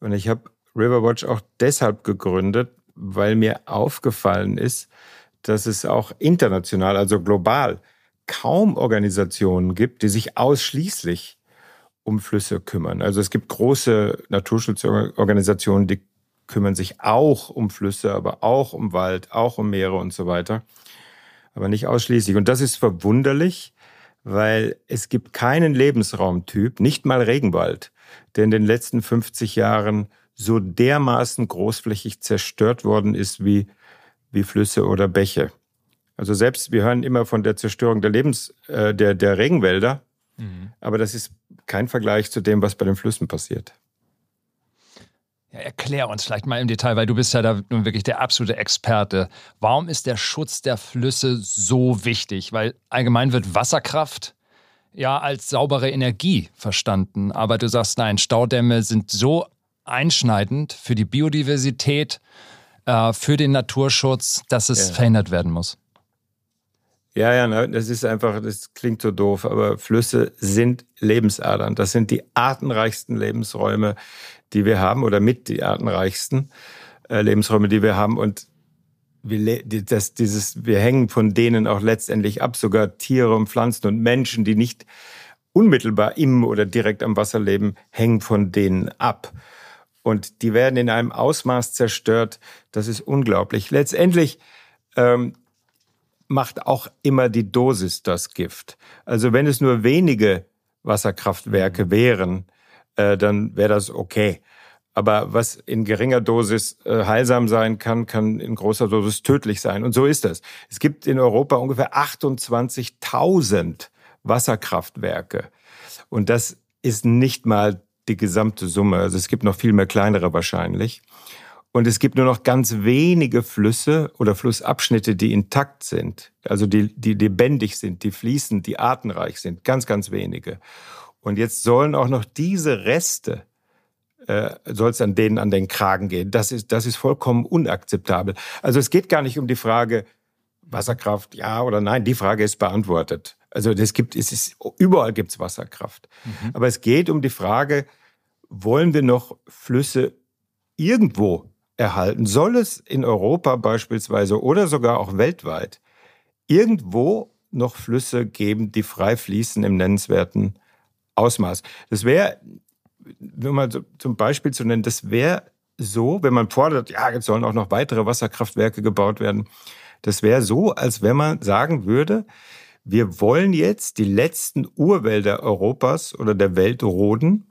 C: Und ich habe Riverwatch auch deshalb gegründet, weil mir aufgefallen ist, dass es auch international, also global, kaum Organisationen gibt, die sich ausschließlich um Flüsse kümmern. Also es gibt große Naturschutzorganisationen, die kümmern sich auch um Flüsse, aber auch um Wald, auch um Meere und so weiter, aber nicht ausschließlich. Und das ist verwunderlich, weil es gibt keinen Lebensraumtyp, nicht mal Regenwald, der in den letzten 50 Jahren so dermaßen großflächig zerstört worden ist wie, wie Flüsse oder Bäche. Also selbst, wir hören immer von der Zerstörung der Lebens, äh, der, der Regenwälder, mhm. aber das ist kein Vergleich zu dem, was bei den Flüssen passiert.
B: Ja, erklär uns vielleicht mal im Detail, weil du bist ja da nun wirklich der absolute Experte. Warum ist der Schutz der Flüsse so wichtig? Weil allgemein wird Wasserkraft ja als saubere Energie verstanden. Aber du sagst, nein, Staudämme sind so einschneidend für die Biodiversität, äh, für den Naturschutz, dass es ja. verhindert werden muss.
C: Ja, ja, das ist einfach, das klingt so doof, aber Flüsse sind Lebensadern. Das sind die artenreichsten Lebensräume, die wir haben oder mit die artenreichsten äh, Lebensräume, die wir haben. Und wir, das, dieses, wir hängen von denen auch letztendlich ab, sogar Tiere und Pflanzen und Menschen, die nicht unmittelbar im oder direkt am Wasser leben, hängen von denen ab. Und die werden in einem Ausmaß zerstört, das ist unglaublich. Letztendlich ähm, macht auch immer die Dosis das Gift. Also wenn es nur wenige Wasserkraftwerke mhm. wären, äh, dann wäre das okay. Aber was in geringer Dosis äh, heilsam sein kann, kann in großer Dosis tödlich sein. Und so ist das. Es gibt in Europa ungefähr 28.000 Wasserkraftwerke. Und das ist nicht mal die gesamte Summe. Also es gibt noch viel mehr kleinere wahrscheinlich. Und es gibt nur noch ganz wenige Flüsse oder Flussabschnitte, die intakt sind, also die, die lebendig sind, die fließen, die artenreich sind. Ganz, ganz wenige. Und jetzt sollen auch noch diese Reste, äh, soll es an denen an den Kragen gehen. Das ist, das ist vollkommen unakzeptabel. Also es geht gar nicht um die Frage, Wasserkraft, ja oder nein. Die Frage ist beantwortet. Also das gibt, es ist, überall gibt's Wasserkraft. Mhm. Aber es geht um die Frage, wollen wir noch Flüsse irgendwo erhalten, soll es in Europa beispielsweise oder sogar auch weltweit irgendwo noch Flüsse geben, die frei fließen im nennenswerten Ausmaß. Das wäre, nur mal so, zum Beispiel zu nennen, das wäre so, wenn man fordert, ja, jetzt sollen auch noch weitere Wasserkraftwerke gebaut werden. Das wäre so, als wenn man sagen würde, wir wollen jetzt die letzten Urwälder Europas oder der Welt roden,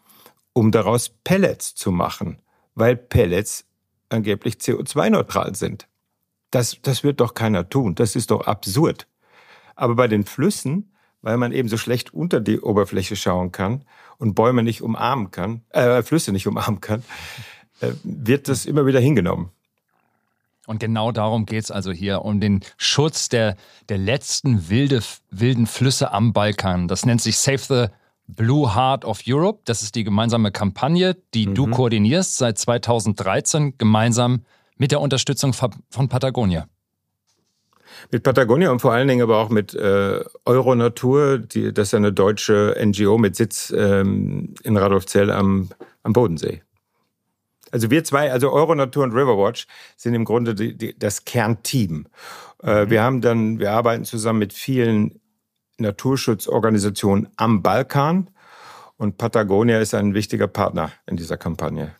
C: um daraus Pellets zu machen, weil Pellets angeblich CO2-neutral sind. Das, das wird doch keiner tun. Das ist doch absurd. Aber bei den Flüssen, weil man eben so schlecht unter die Oberfläche schauen kann und Bäume nicht umarmen kann, äh, Flüsse nicht umarmen kann, äh, wird das immer wieder hingenommen.
B: Und genau darum geht es also hier, um den Schutz der, der letzten wilde, wilden Flüsse am Balkan. Das nennt sich Save the Blue Heart of Europe. Das ist die gemeinsame Kampagne, die mhm. du koordinierst seit 2013 gemeinsam mit der Unterstützung von Patagonia.
C: Mit Patagonia und vor allen Dingen aber auch mit äh, Euronatur, die, das ist eine deutsche NGO mit Sitz ähm, in Radolfzell am, am Bodensee. Also wir zwei, also Euronatur und Riverwatch, sind im Grunde die, die, das Kernteam. Äh, mhm. Wir haben dann, wir arbeiten zusammen mit vielen Naturschutzorganisationen am Balkan und Patagonia ist ein wichtiger Partner in dieser Kampagne.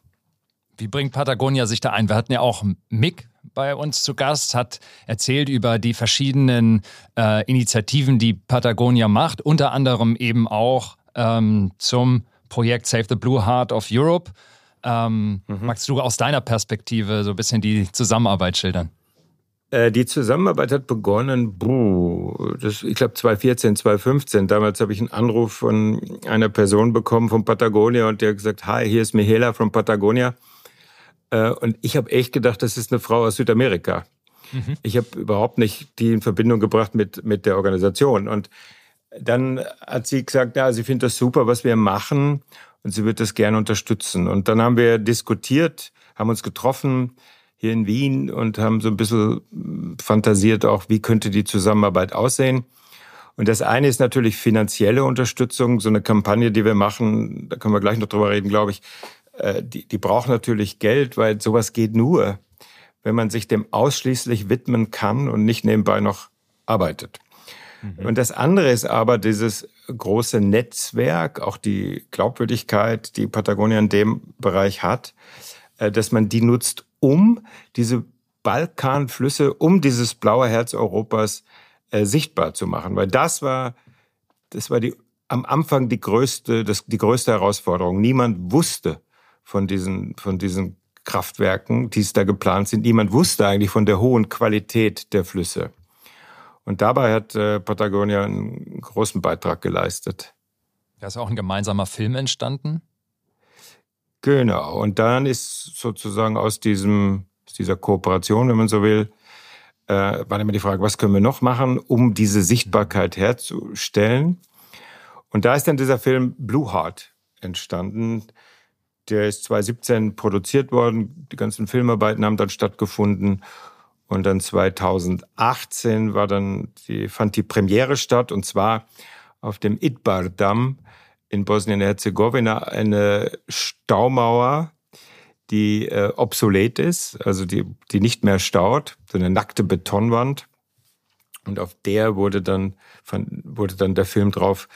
B: Wie bringt Patagonia sich da ein? Wir hatten ja auch Mick bei uns zu Gast, hat erzählt über die verschiedenen äh, Initiativen, die Patagonia macht, unter anderem eben auch ähm, zum Projekt Save the Blue Heart of Europe. Ähm, mhm. Magst du aus deiner Perspektive so ein bisschen die Zusammenarbeit schildern?
C: Äh, die Zusammenarbeit hat begonnen, buh, das, ich glaube 2014, 2015. Damals habe ich einen Anruf von einer Person bekommen von Patagonia und der hat gesagt, hi, hier ist Michaela von Patagonia. Äh, und ich habe echt gedacht, das ist eine Frau aus Südamerika. Mhm. Ich habe überhaupt nicht die in Verbindung gebracht mit, mit der Organisation. Und dann hat sie gesagt, ja, sie findet das super, was wir machen und sie wird das gerne unterstützen. Und dann haben wir diskutiert, haben uns getroffen hier in Wien und haben so ein bisschen fantasiert auch, wie könnte die Zusammenarbeit aussehen. Und das eine ist natürlich finanzielle Unterstützung, so eine Kampagne, die wir machen, da können wir gleich noch drüber reden, glaube ich, äh, die, die braucht natürlich Geld, weil sowas geht nur, wenn man sich dem ausschließlich widmen kann und nicht nebenbei noch arbeitet. Mhm. Und das andere ist aber dieses große Netzwerk, auch die Glaubwürdigkeit, die Patagonia in dem Bereich hat, äh, dass man die nutzt, um diese Balkanflüsse, um dieses blaue Herz Europas äh, sichtbar zu machen. Weil das war, das war die, am Anfang die größte, das, die größte Herausforderung. Niemand wusste von diesen, von diesen Kraftwerken, die es da geplant sind. Niemand wusste eigentlich von der hohen Qualität der Flüsse. Und dabei hat äh, Patagonia einen großen Beitrag geleistet.
B: Da ist auch ein gemeinsamer Film entstanden.
C: Genau. Und dann ist sozusagen aus diesem, aus dieser Kooperation, wenn man so will, äh, war immer die Frage, was können wir noch machen, um diese Sichtbarkeit herzustellen? Und da ist dann dieser Film Blue Heart entstanden. Der ist 2017 produziert worden. Die ganzen Filmarbeiten haben dann stattgefunden. Und dann 2018 war dann die, fand die Premiere statt und zwar auf dem Idbar-Damm in Bosnien-Herzegowina eine Staumauer, die äh, obsolet ist, also die, die nicht mehr staut, so eine nackte Betonwand. Und auf der wurde dann, wurde dann der Film drauf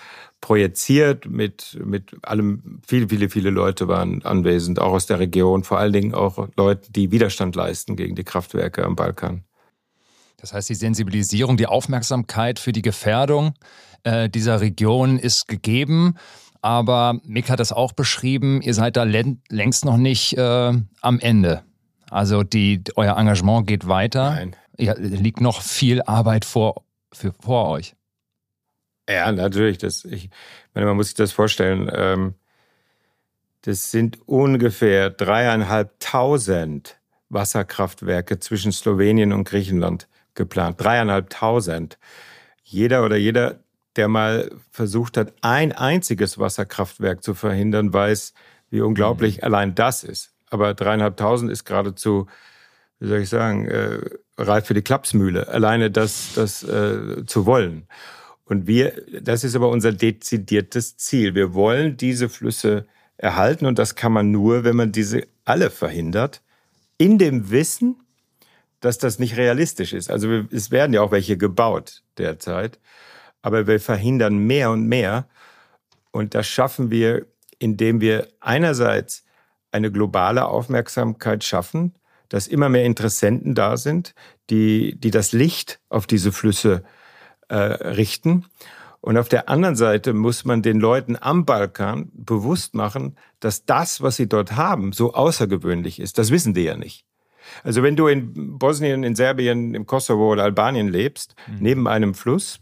C: projiziert mit, mit allem, viele, viele, viele Leute waren anwesend, auch aus der Region, vor allen Dingen auch Leute, die Widerstand leisten gegen die Kraftwerke am Balkan.
B: Das heißt, die Sensibilisierung, die Aufmerksamkeit für die Gefährdung äh, dieser Region ist gegeben. Aber Mick hat das auch beschrieben, ihr seid da längst noch nicht äh, am Ende. Also die, euer Engagement geht weiter. Nein. Ja, liegt noch viel Arbeit vor, für, vor euch.
C: Ja, natürlich. Das, ich meine, man muss sich das vorstellen. Ähm, das sind ungefähr dreieinhalbtausend Wasserkraftwerke zwischen Slowenien und Griechenland geplant. Dreieinhalbtausend. Jeder oder jeder, der mal versucht hat, ein einziges Wasserkraftwerk zu verhindern, weiß, wie unglaublich mhm. allein das ist. Aber dreieinhalbtausend ist geradezu, wie soll ich sagen, äh, reif für die Klapsmühle. Alleine das, das äh, zu wollen. Und wir, das ist aber unser dezidiertes Ziel. Wir wollen diese Flüsse erhalten und das kann man nur, wenn man diese alle verhindert, in dem Wissen, dass das nicht realistisch ist. Also es werden ja auch welche gebaut derzeit, aber wir verhindern mehr und mehr. Und das schaffen wir, indem wir einerseits eine globale Aufmerksamkeit schaffen, dass immer mehr Interessenten da sind, die, die das Licht auf diese Flüsse äh, richten. Und auf der anderen Seite muss man den Leuten am Balkan bewusst machen, dass das, was sie dort haben, so außergewöhnlich ist. Das wissen die ja nicht. Also wenn du in Bosnien, in Serbien, im Kosovo oder Albanien lebst, mhm. neben einem Fluss,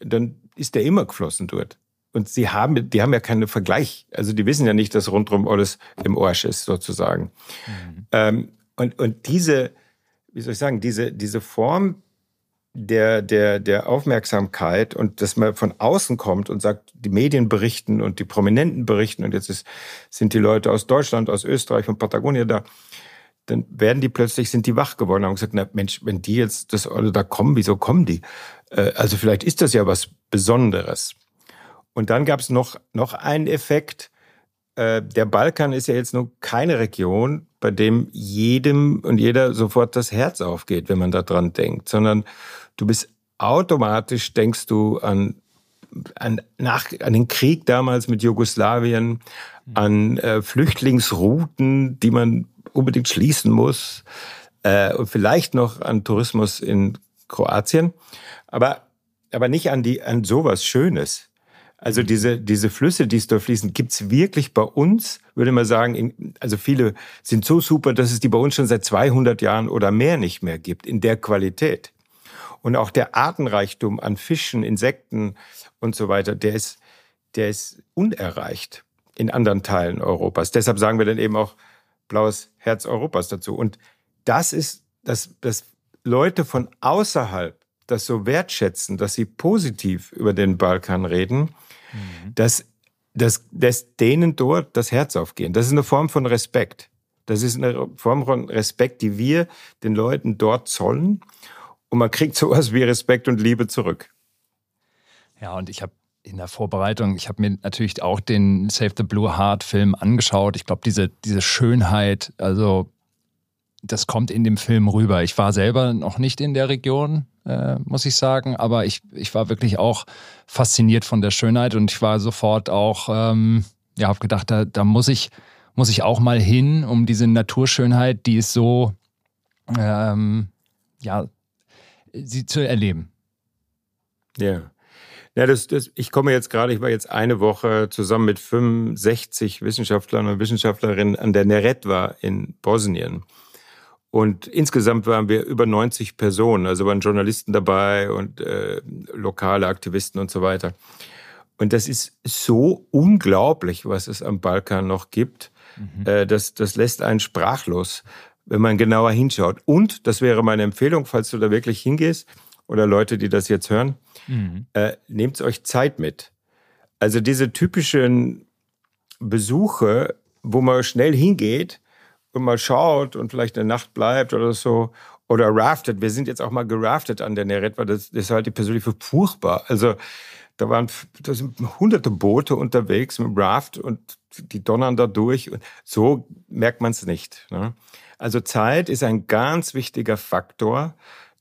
C: dann ist der immer geflossen dort. Und sie haben, die haben ja keinen Vergleich. Also die wissen ja nicht, dass rundherum alles im Arsch ist, sozusagen. Mhm. Ähm, und, und diese, wie soll ich sagen, diese, diese Form der, der, der Aufmerksamkeit und dass man von außen kommt und sagt, die Medien berichten und die Prominenten berichten und jetzt ist, sind die Leute aus Deutschland, aus Österreich und Patagonien da, dann werden die plötzlich, sind die wach geworden und haben gesagt, na Mensch, wenn die jetzt das alle da kommen, wieso kommen die? Äh, also vielleicht ist das ja was Besonderes. Und dann gab es noch, noch einen Effekt. Äh, der Balkan ist ja jetzt nur keine Region, bei dem jedem und jeder sofort das Herz aufgeht, wenn man da dran denkt, sondern du bist automatisch, denkst du an, an, nach, an den Krieg damals mit Jugoslawien, an äh, Flüchtlingsrouten, die man unbedingt schließen muss äh, und vielleicht noch an Tourismus in Kroatien, aber, aber nicht an, die, an sowas Schönes. Also diese, diese Flüsse, die es dort fließen, gibt's wirklich bei uns, würde man sagen, in, also viele sind so super, dass es die bei uns schon seit 200 Jahren oder mehr nicht mehr gibt, in der Qualität. Und auch der Artenreichtum an Fischen, Insekten und so weiter, der ist, der ist unerreicht in anderen Teilen Europas. Deshalb sagen wir dann eben auch blaues Herz Europas dazu. Und das ist, dass, dass Leute von außerhalb das so wertschätzen, dass sie positiv über den Balkan reden, mhm. dass, dass, dass denen dort das Herz aufgehen. Das ist eine Form von Respekt. Das ist eine Form von Respekt, die wir den Leuten dort zollen. Und man kriegt sowas wie Respekt und Liebe zurück.
B: Ja, und ich habe in der Vorbereitung, ich habe mir natürlich auch den Save the Blue Heart Film angeschaut. Ich glaube, diese, diese Schönheit, also das kommt in dem Film rüber. Ich war selber noch nicht in der Region, äh, muss ich sagen, aber ich, ich war wirklich auch fasziniert von der Schönheit und ich war sofort auch, ähm, ja, habe gedacht, da, da muss ich, muss ich auch mal hin, um diese Naturschönheit, die ist so, ähm, ja, sie zu erleben.
C: Ja. Ja, das, das, ich komme jetzt gerade, ich war jetzt eine Woche zusammen mit 65 Wissenschaftlern und Wissenschaftlerinnen an der Neretva in Bosnien. Und insgesamt waren wir über 90 Personen, also waren Journalisten dabei und äh, lokale Aktivisten und so weiter. Und das ist so unglaublich, was es am Balkan noch gibt. Mhm. Äh, das, das lässt einen sprachlos, wenn man genauer hinschaut. Und, das wäre meine Empfehlung, falls du da wirklich hingehst, oder Leute, die das jetzt hören, mhm. äh, nehmt euch Zeit mit. Also diese typischen Besuche, wo man schnell hingeht und mal schaut und vielleicht eine Nacht bleibt oder so, oder raftet. Wir sind jetzt auch mal geraftet an der Neretva. Das, das halte ich persönlich für furchtbar. Also da waren da sind hunderte Boote unterwegs mit dem Raft und die donnern da durch. Und so merkt man es nicht. Ne? Also Zeit ist ein ganz wichtiger Faktor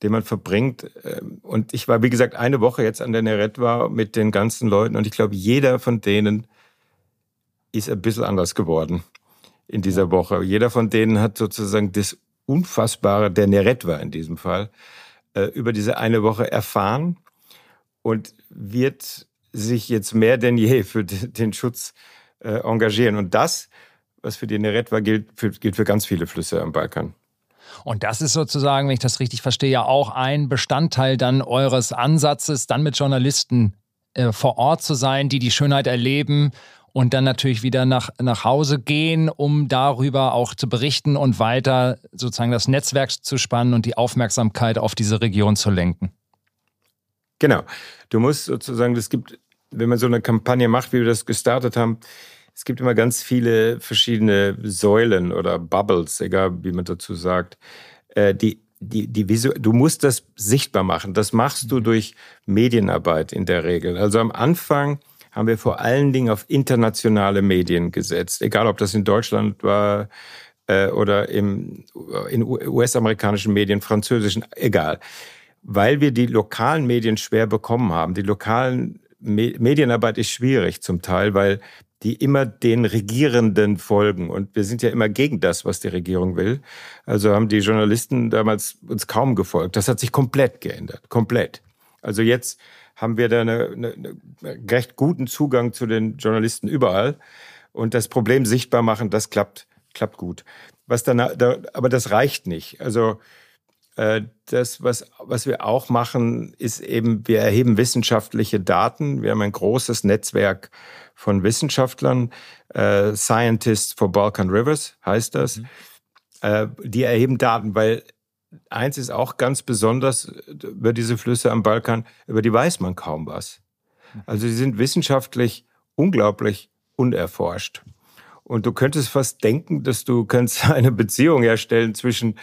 C: den man verbringt. Ähm, und ich war, wie gesagt, eine Woche jetzt an der Neretva mit den ganzen Leuten und ich glaube, jeder von denen ist ein bisschen anders geworden in dieser Woche. Jeder von denen hat sozusagen das Unfassbare der Neretva in diesem Fall äh, über diese eine Woche erfahren und wird sich jetzt mehr denn je für den Schutz äh, engagieren. Und das, was für die Neretva gilt, gilt für ganz viele Flüsse am Balkan.
B: Und das ist sozusagen, wenn ich das richtig verstehe, ja auch ein Bestandteil dann eures Ansatzes, dann mit Journalisten äh, vor Ort zu sein, die die Schönheit erleben und dann natürlich wieder nach, nach Hause gehen, um darüber auch zu berichten und weiter sozusagen das Netzwerk zu spannen und die Aufmerksamkeit auf diese Region zu lenken.
C: Genau. Du musst sozusagen, es gibt, wenn man so eine Kampagne macht, wie wir das gestartet haben, es gibt immer ganz viele verschiedene Säulen oder Bubbles, egal wie man dazu sagt, äh, die die, die Visu du musst das sichtbar machen. Das machst du mhm. durch Medienarbeit in der Regel. Also am Anfang haben wir vor allen Dingen auf internationale Medien gesetzt. Egal, ob das in Deutschland war, äh, oder im, in US-amerikanischen Medien, französischen, egal. Weil wir die lokalen Medien schwer bekommen haben. Die lokalen Me Medienarbeit ist schwierig zum Teil, weil die immer den Regierenden folgen. Und wir sind ja immer gegen das, was die Regierung will. Also haben die Journalisten damals uns kaum gefolgt. Das hat sich komplett geändert. Komplett. Also jetzt haben wir da einen eine recht guten Zugang zu den Journalisten überall. Und das Problem sichtbar machen, das klappt, klappt gut. Was dann, aber das reicht nicht. Also das, was, was wir auch machen, ist eben, wir erheben wissenschaftliche Daten. Wir haben ein großes Netzwerk von Wissenschaftlern, äh, Scientists for Balkan Rivers heißt das. Mhm. Äh, die erheben Daten, weil eins ist auch ganz besonders über diese Flüsse am Balkan, über die weiß man kaum was. Mhm. Also sie sind wissenschaftlich unglaublich unerforscht. Und du könntest fast denken, dass du kannst eine Beziehung herstellen zwischen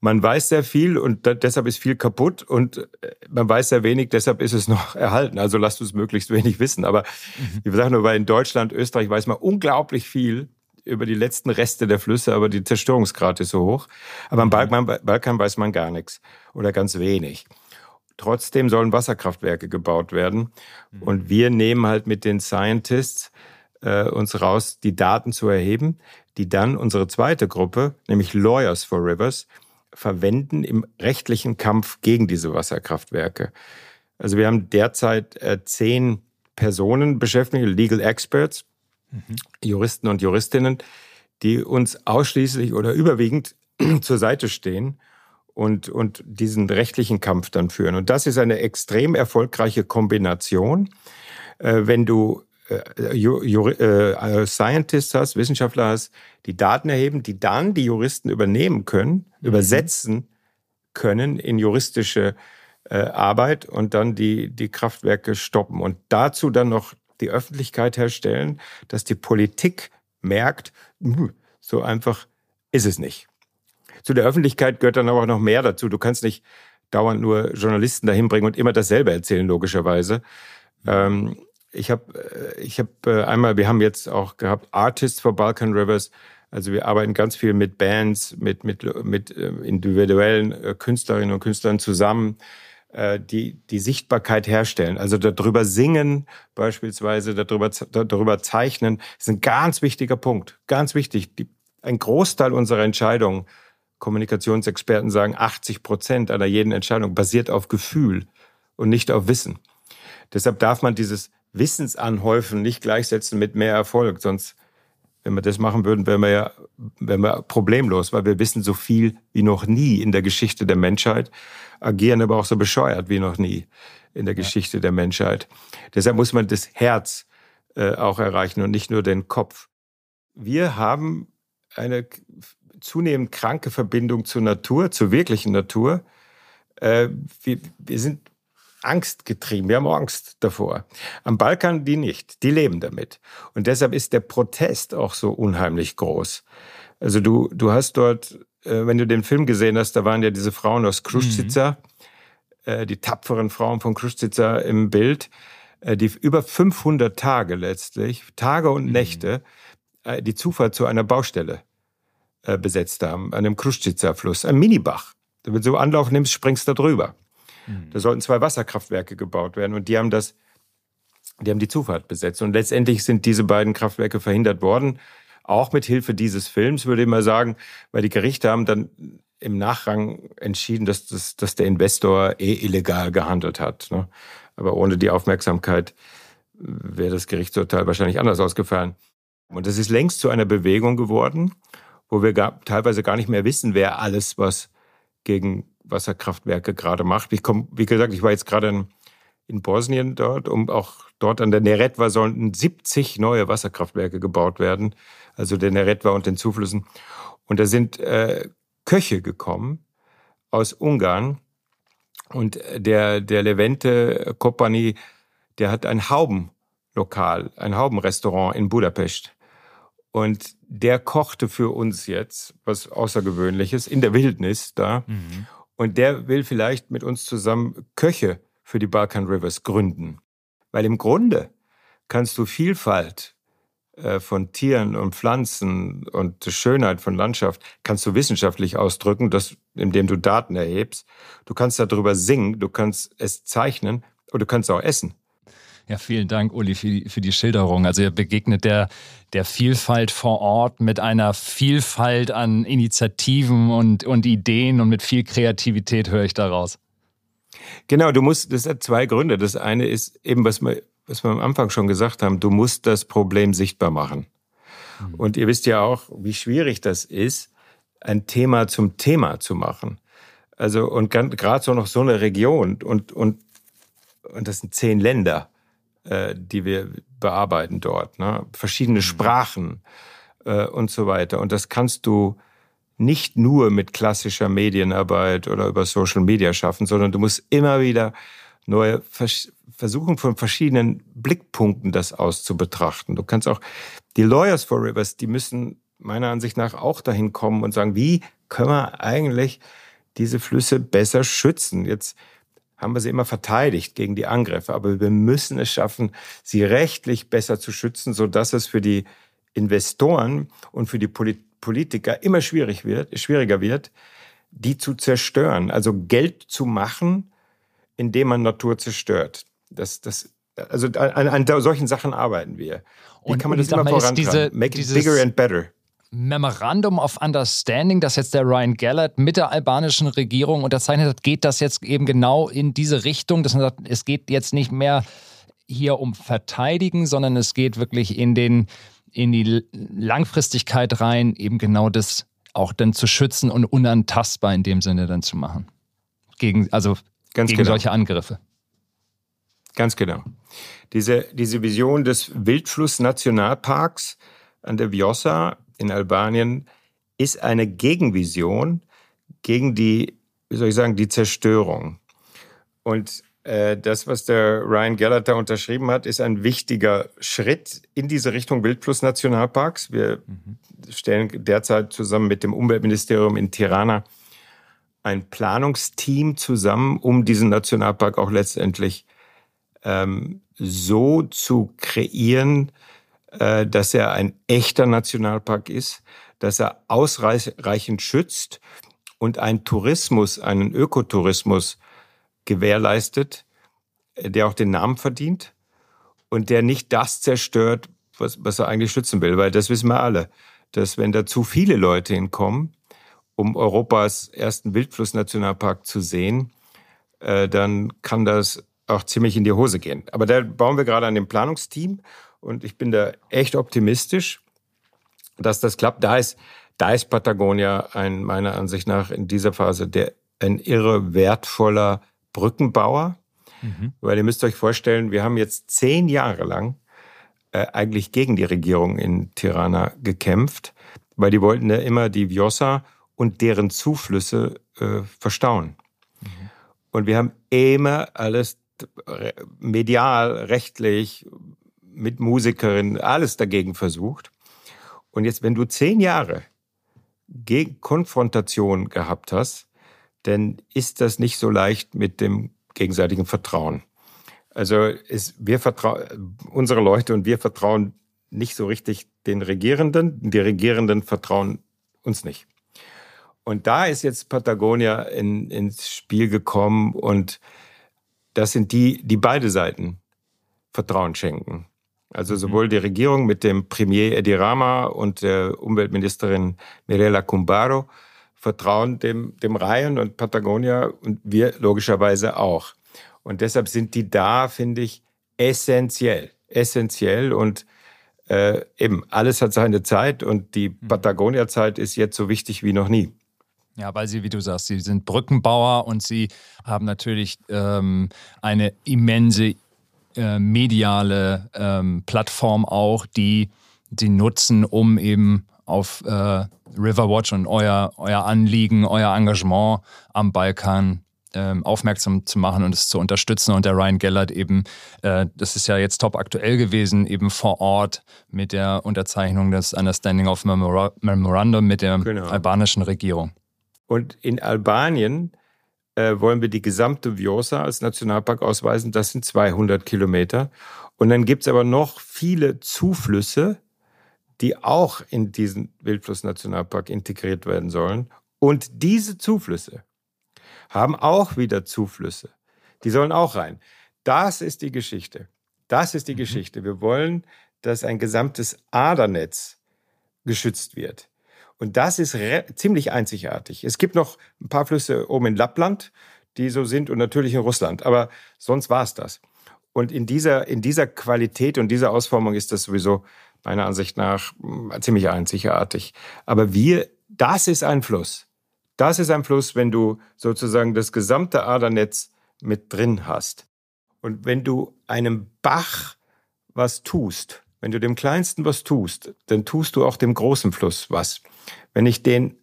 C: man weiß sehr viel und deshalb ist viel kaputt und äh, man weiß sehr wenig, deshalb ist es noch erhalten. Also lasst uns möglichst wenig wissen. Aber mhm. ich sage nur, weil in Deutschland, Österreich weiß man unglaublich viel über die letzten Reste der Flüsse, aber die Zerstörungsgrad ist so hoch. Aber am mhm. Balkan, weiß man gar nichts oder ganz wenig. Trotzdem sollen Wasserkraftwerke gebaut werden. Mhm. Und wir nehmen halt mit den Scientists äh, uns raus, die Daten zu erheben, die dann unsere zweite Gruppe, nämlich Lawyers for Rivers, verwenden im rechtlichen Kampf gegen diese Wasserkraftwerke. Also wir haben derzeit äh, zehn Personen beschäftigt, Legal Experts, mhm. Juristen und Juristinnen, die uns ausschließlich oder überwiegend zur Seite stehen und, und diesen rechtlichen Kampf dann führen. Und das ist eine extrem erfolgreiche Kombination. Äh, wenn du äh, äh, Scientists hast, Wissenschaftler hast, die Daten erheben, die dann die Juristen übernehmen können, mhm. übersetzen können in juristische äh, Arbeit und dann die, die Kraftwerke stoppen. Und dazu dann noch die Öffentlichkeit herstellen, dass die Politik merkt, hm, so einfach ist es nicht. Zu der Öffentlichkeit gehört dann aber auch noch mehr dazu. Du kannst nicht dauernd nur Journalisten dahin bringen und immer dasselbe erzählen, logischerweise. Ähm, ich habe äh, ich hab äh, einmal, wir haben jetzt auch gehabt Artists for Balkan Rivers. Also wir arbeiten ganz viel mit Bands, mit, mit, mit äh, individuellen Künstlerinnen und Künstlern zusammen, die die Sichtbarkeit herstellen. Also darüber singen beispielsweise, darüber, darüber zeichnen, ist ein ganz wichtiger Punkt. Ganz wichtig. Die, ein Großteil unserer Entscheidungen, Kommunikationsexperten sagen, 80 Prozent einer jeden Entscheidung basiert auf Gefühl und nicht auf Wissen. Deshalb darf man dieses Wissensanhäufen nicht gleichsetzen mit mehr Erfolg. Sonst, wenn wir das machen würden, wären wir ja wären wir problemlos, weil wir wissen so viel wie noch nie in der Geschichte der Menschheit, agieren aber auch so bescheuert wie noch nie in der Geschichte der Menschheit. Deshalb muss man das Herz äh, auch erreichen und nicht nur den Kopf. Wir haben eine zunehmend kranke Verbindung zur Natur, zur wirklichen Natur. Äh, wir, wir sind angstgetrieben. Wir haben Angst davor. Am Balkan die nicht. Die leben damit. Und deshalb ist der Protest auch so unheimlich groß. Also du, du hast dort, äh, wenn du den Film gesehen hast, da waren ja diese Frauen aus Kruszitza, mhm. äh, die tapferen Frauen von Kruszitza im Bild, äh, die über 500 Tage letztlich, Tage und mhm. Nächte, die Zufahrt zu einer Baustelle besetzt haben, an dem Kruszitza-Fluss, ein Minibach. Wenn du so Anlauf nimmst, springst du da drüber. Mhm. Da sollten zwei Wasserkraftwerke gebaut werden und die haben das, die haben die Zufahrt besetzt. Und letztendlich sind diese beiden Kraftwerke verhindert worden. Auch mit Hilfe dieses Films, würde ich mal sagen, weil die Gerichte haben dann im Nachrang entschieden, dass, das, dass der Investor eh illegal gehandelt hat. Ne? Aber ohne die Aufmerksamkeit wäre das Gerichtsurteil wahrscheinlich anders ausgefallen. Und das ist längst zu einer Bewegung geworden, wo wir gar, teilweise gar nicht mehr wissen, wer alles was gegen Wasserkraftwerke gerade macht. Ich komme, wie gesagt, ich war jetzt gerade in, in Bosnien dort, um auch dort an der Neretva sollten 70 neue Wasserkraftwerke gebaut werden, also der Neretva und den Zuflüssen. Und da sind äh, Köche gekommen aus Ungarn und der, der Levente Kompanie, der hat ein Haubenlokal, ein Haubenrestaurant in Budapest. Und der kochte für uns jetzt was Außergewöhnliches in der Wildnis da. Mhm. Und der will vielleicht mit uns zusammen Köche für die Balkan Rivers gründen. Weil im Grunde kannst du Vielfalt äh, von Tieren und Pflanzen und Schönheit von Landschaft kannst du wissenschaftlich ausdrücken, das, indem du Daten erhebst. Du kannst darüber singen, du kannst es zeichnen und du kannst auch essen.
B: Ja, vielen Dank, Uli, für die, für die Schilderung. Also ihr begegnet der, der Vielfalt vor Ort mit einer Vielfalt an Initiativen und, und Ideen und mit viel Kreativität höre ich daraus.
C: Genau, du musst, das hat zwei Gründe. Das eine ist eben, was wir, was wir am Anfang schon gesagt haben, du musst das Problem sichtbar machen. Mhm. Und ihr wisst ja auch, wie schwierig das ist, ein Thema zum Thema zu machen. Also, und gerade so noch so eine Region und, und, und das sind zehn Länder, äh, die wir bearbeiten dort, ne? verschiedene mhm. Sprachen äh, und so weiter. Und das kannst du nicht nur mit klassischer Medienarbeit oder über Social Media schaffen, sondern du musst immer wieder neue Vers versuchen, von verschiedenen Blickpunkten das auszubetrachten. Du kannst auch, die Lawyers for Rivers, die müssen meiner Ansicht nach auch dahin kommen und sagen, wie können wir eigentlich diese Flüsse besser schützen? Jetzt haben wir sie immer verteidigt gegen die Angriffe, aber wir müssen es schaffen, sie rechtlich besser zu schützen, sodass es für die Investoren und für die Politiker immer schwierig wird, schwieriger wird, die zu zerstören. Also Geld zu machen, indem man Natur zerstört. Das, das, also an, an solchen Sachen arbeiten wir.
B: Wie und, kann man das immer vorantreiben?
C: Make it bigger and better.
B: Memorandum of Understanding, das jetzt der Ryan Gallert mit der albanischen Regierung unterzeichnet hat, geht das jetzt eben genau in diese Richtung, dass man sagt, es geht jetzt nicht mehr hier um Verteidigen, sondern es geht wirklich in, den, in die Langfristigkeit rein, eben genau das auch dann zu schützen und unantastbar in dem Sinne dann zu machen. Gegen, also Ganz gegen genau. solche Angriffe.
C: Ganz genau. Diese, diese Vision des Wildfluss-Nationalparks an der Vjosa in Albanien ist eine Gegenvision gegen die, wie soll ich sagen, die Zerstörung. Und äh, das, was der Ryan Gallagher unterschrieben hat, ist ein wichtiger Schritt in diese Richtung Wildplus Nationalparks. Wir mhm. stellen derzeit zusammen mit dem Umweltministerium in Tirana ein Planungsteam zusammen, um diesen Nationalpark auch letztendlich ähm, so zu kreieren, dass er ein echter Nationalpark ist, dass er ausreichend schützt und einen Tourismus, einen Ökotourismus gewährleistet, äh, der auch den Namen verdient und der nicht das zerstört, was, was er eigentlich schützen will. Weil das wissen wir alle, dass wenn da zu viele Leute hinkommen, um Europas ersten Wildflussnationalpark zu sehen, äh, dann kann das auch ziemlich in die Hose gehen. Aber da bauen wir gerade an dem Planungsteam und ich bin da echt optimistisch, dass das klappt. Da ist, da ist Patagonia ein, meiner Ansicht nach in dieser Phase der, ein irre wertvoller Brückenbauer. Mhm. Weil ihr müsst euch vorstellen, wir haben jetzt zehn Jahre lang äh, eigentlich gegen die Regierung in Tirana gekämpft, weil die wollten ja immer die Vjosa und deren Zuflüsse äh, verstauen. Mhm. Und wir haben immer alles medial, rechtlich, mit Musikerinnen, alles dagegen versucht. Und jetzt, wenn du zehn Jahre Geg Konfrontation gehabt hast, dann ist das nicht so leicht mit dem gegenseitigen Vertrauen. Also ist, wir vertrauen, unsere Leute und wir vertrauen nicht so richtig den Regierenden. Die Regierenden vertrauen uns nicht. Und da ist jetzt Patagonia in, ins Spiel gekommen und das sind die, die beide Seiten Vertrauen schenken. Also mhm. sowohl die Regierung mit dem Premier Edi Rama und der Umweltministerin Mirella Cumbaro vertrauen dem, dem Rhein und Patagonia und wir logischerweise auch. Und deshalb sind die da, finde ich, essentiell. Essentiell und äh, eben alles hat seine Zeit und die mhm. Patagonia-Zeit ist jetzt so wichtig wie noch nie.
B: Ja, weil sie, wie du sagst, sie sind Brückenbauer und sie haben natürlich ähm, eine immense äh, mediale ähm, Plattform auch, die sie nutzen, um eben auf äh, Riverwatch und euer, euer Anliegen, euer Engagement am Balkan ähm, aufmerksam zu machen und es zu unterstützen. Und der Ryan Gellert eben, äh, das ist ja jetzt top aktuell gewesen, eben vor Ort mit der Unterzeichnung des Understanding of Memorandum mit der genau. albanischen Regierung.
C: Und in Albanien äh, wollen wir die gesamte Vjosa als Nationalpark ausweisen. Das sind 200 Kilometer. Und dann gibt es aber noch viele Zuflüsse, die auch in diesen Wildflussnationalpark integriert werden sollen. Und diese Zuflüsse haben auch wieder Zuflüsse. Die sollen auch rein. Das ist die Geschichte. Das ist die mhm. Geschichte. Wir wollen, dass ein gesamtes Adernetz geschützt wird. Und das ist ziemlich einzigartig. Es gibt noch ein paar Flüsse oben in Lappland, die so sind und natürlich in Russland. Aber sonst war es das. Und in dieser, in dieser Qualität und dieser Ausformung ist das sowieso meiner Ansicht nach hm, ziemlich einzigartig. Aber wir, das ist ein Fluss. Das ist ein Fluss, wenn du sozusagen das gesamte Adernetz mit drin hast. Und wenn du einem Bach was tust, wenn du dem Kleinsten was tust, dann tust du auch dem großen Fluss was. Wenn ich den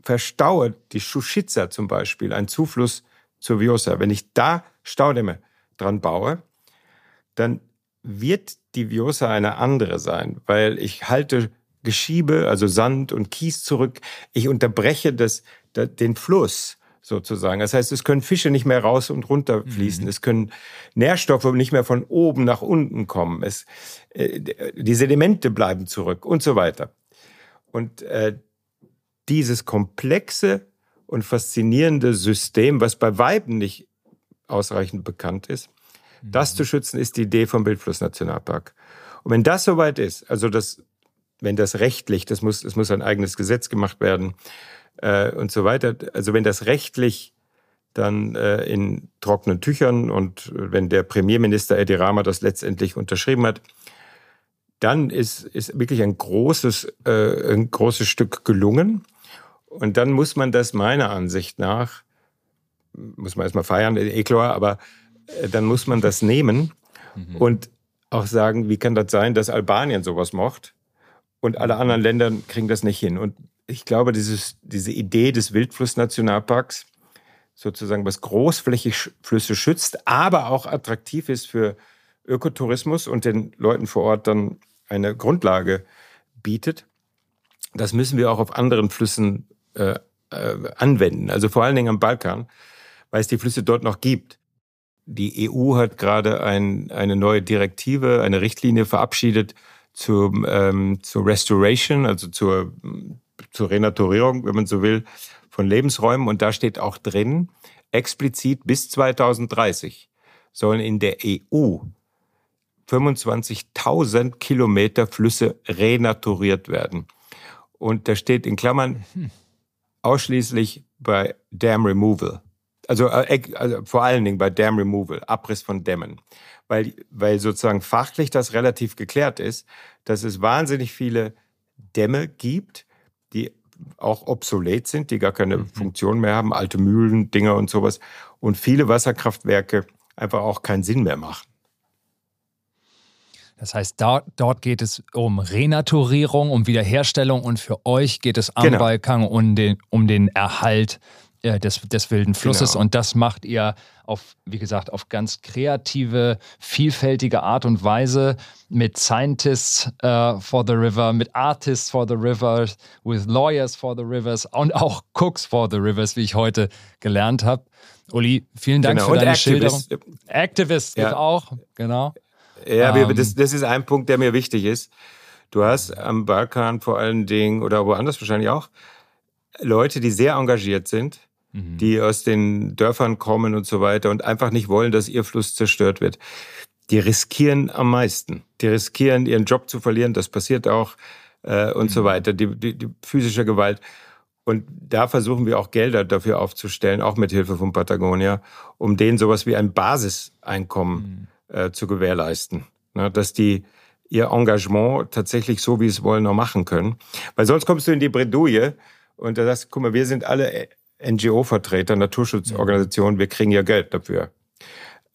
C: verstaue, die Schuschitza zum Beispiel, ein Zufluss zur Vjosa, wenn ich da Staudämme dran baue, dann wird die Vjosa eine andere sein, weil ich halte Geschiebe, also Sand und Kies zurück. Ich unterbreche das, den Fluss sozusagen. Das heißt, es können Fische nicht mehr raus und runter fließen. Mhm. Es können Nährstoffe nicht mehr von oben nach unten kommen. Es, äh, die Sedimente bleiben zurück und so weiter. Und äh, dieses komplexe und faszinierende System, was bei Weiben nicht ausreichend bekannt ist, mhm. das zu schützen, ist die Idee vom Wildflussnationalpark. Und wenn das soweit ist, also das, wenn das rechtlich, das muss, es muss ein eigenes Gesetz gemacht werden, äh, und so weiter. Also wenn das rechtlich dann äh, in trockenen Tüchern und wenn der Premierminister Edi Rama das letztendlich unterschrieben hat, dann ist, ist wirklich ein großes, äh, ein großes Stück gelungen. Und dann muss man das meiner Ansicht nach, muss man erstmal feiern, eh klar, aber äh, dann muss man das nehmen mhm. und auch sagen, wie kann das sein, dass Albanien sowas macht und alle anderen Länder kriegen das nicht hin. Und ich glaube, dieses, diese Idee des Wildflussnationalparks, sozusagen was großflächig Flüsse schützt, aber auch attraktiv ist für Ökotourismus und den Leuten vor Ort dann eine Grundlage bietet, das müssen wir auch auf anderen Flüssen äh, äh, anwenden. Also vor allen Dingen am Balkan, weil es die Flüsse dort noch gibt. Die EU hat gerade ein, eine neue Direktive, eine Richtlinie verabschiedet zum, ähm, zur Restoration, also zur zur Renaturierung, wenn man so will, von Lebensräumen. Und da steht auch drin, explizit bis 2030 sollen in der EU 25.000 Kilometer Flüsse renaturiert werden. Und da steht in Klammern ausschließlich bei Dam Removal. Also, äh, also, vor allen Dingen bei Dam Removal, Abriss von Dämmen. Weil, weil sozusagen fachlich das relativ geklärt ist, dass es wahnsinnig viele Dämme gibt, die auch obsolet sind, die gar keine mhm. Funktion mehr haben, alte Mühlen, Dinger und sowas. Und viele Wasserkraftwerke einfach auch keinen Sinn mehr machen.
B: Das heißt, dort, dort geht es um Renaturierung, um Wiederherstellung und für euch geht es am genau. Balkan um den, um den Erhalt äh, des, des wilden Flusses. Genau. Und das macht ihr auf, wie gesagt, auf ganz kreative, vielfältige Art und Weise mit Scientists uh, for the River, mit Artists for the Rivers, with Lawyers for the Rivers und auch Cooks for the Rivers, wie ich heute gelernt habe. Uli, vielen Dank genau. für und deine Activist. Schilderung. Activist ja. auch, genau.
C: Ja, ähm, das, das ist ein Punkt, der mir wichtig ist. Du hast am Balkan vor allen Dingen oder woanders wahrscheinlich auch Leute, die sehr engagiert sind, Mhm. die aus den Dörfern kommen und so weiter und einfach nicht wollen, dass ihr Fluss zerstört wird. Die riskieren am meisten. Die riskieren, ihren Job zu verlieren, das passiert auch äh, und mhm. so weiter. Die, die, die physische Gewalt. Und da versuchen wir auch Gelder dafür aufzustellen, auch mit Hilfe von Patagonia, um denen sowas wie ein Basiseinkommen mhm. äh, zu gewährleisten. Na, dass die ihr Engagement tatsächlich so, wie es wollen, noch machen können. Weil sonst kommst du in die Bredouille und da sagst, guck mal, wir sind alle NGO-Vertreter, Naturschutzorganisationen, wir kriegen ja Geld dafür.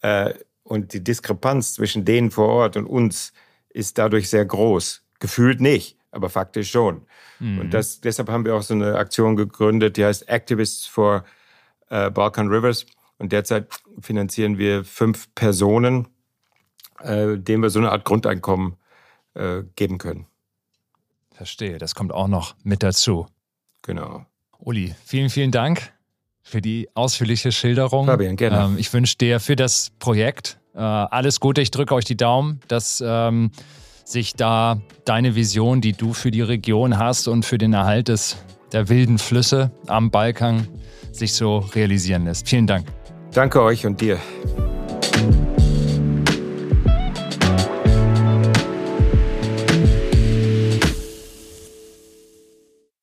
C: Äh, und die Diskrepanz zwischen denen vor Ort und uns ist dadurch sehr groß. Gefühlt nicht, aber faktisch schon. Mhm. Und das, deshalb haben wir auch so eine Aktion gegründet, die heißt Activists for äh, Balkan Rivers. Und derzeit finanzieren wir fünf Personen, äh, denen wir so eine Art Grundeinkommen geben können.
B: Verstehe, das kommt auch noch mit dazu.
C: Genau.
B: Uli, vielen, vielen Dank für die ausführliche Schilderung.
C: Fabian, gerne.
B: Ähm, ich wünsche dir für das Projekt äh, alles Gute. Ich drücke euch die Daumen, dass ähm, sich da deine Vision, die du für die Region hast und für den Erhalt des, der wilden Flüsse am Balkan, sich so realisieren lässt. Vielen Dank.
C: Danke euch und dir.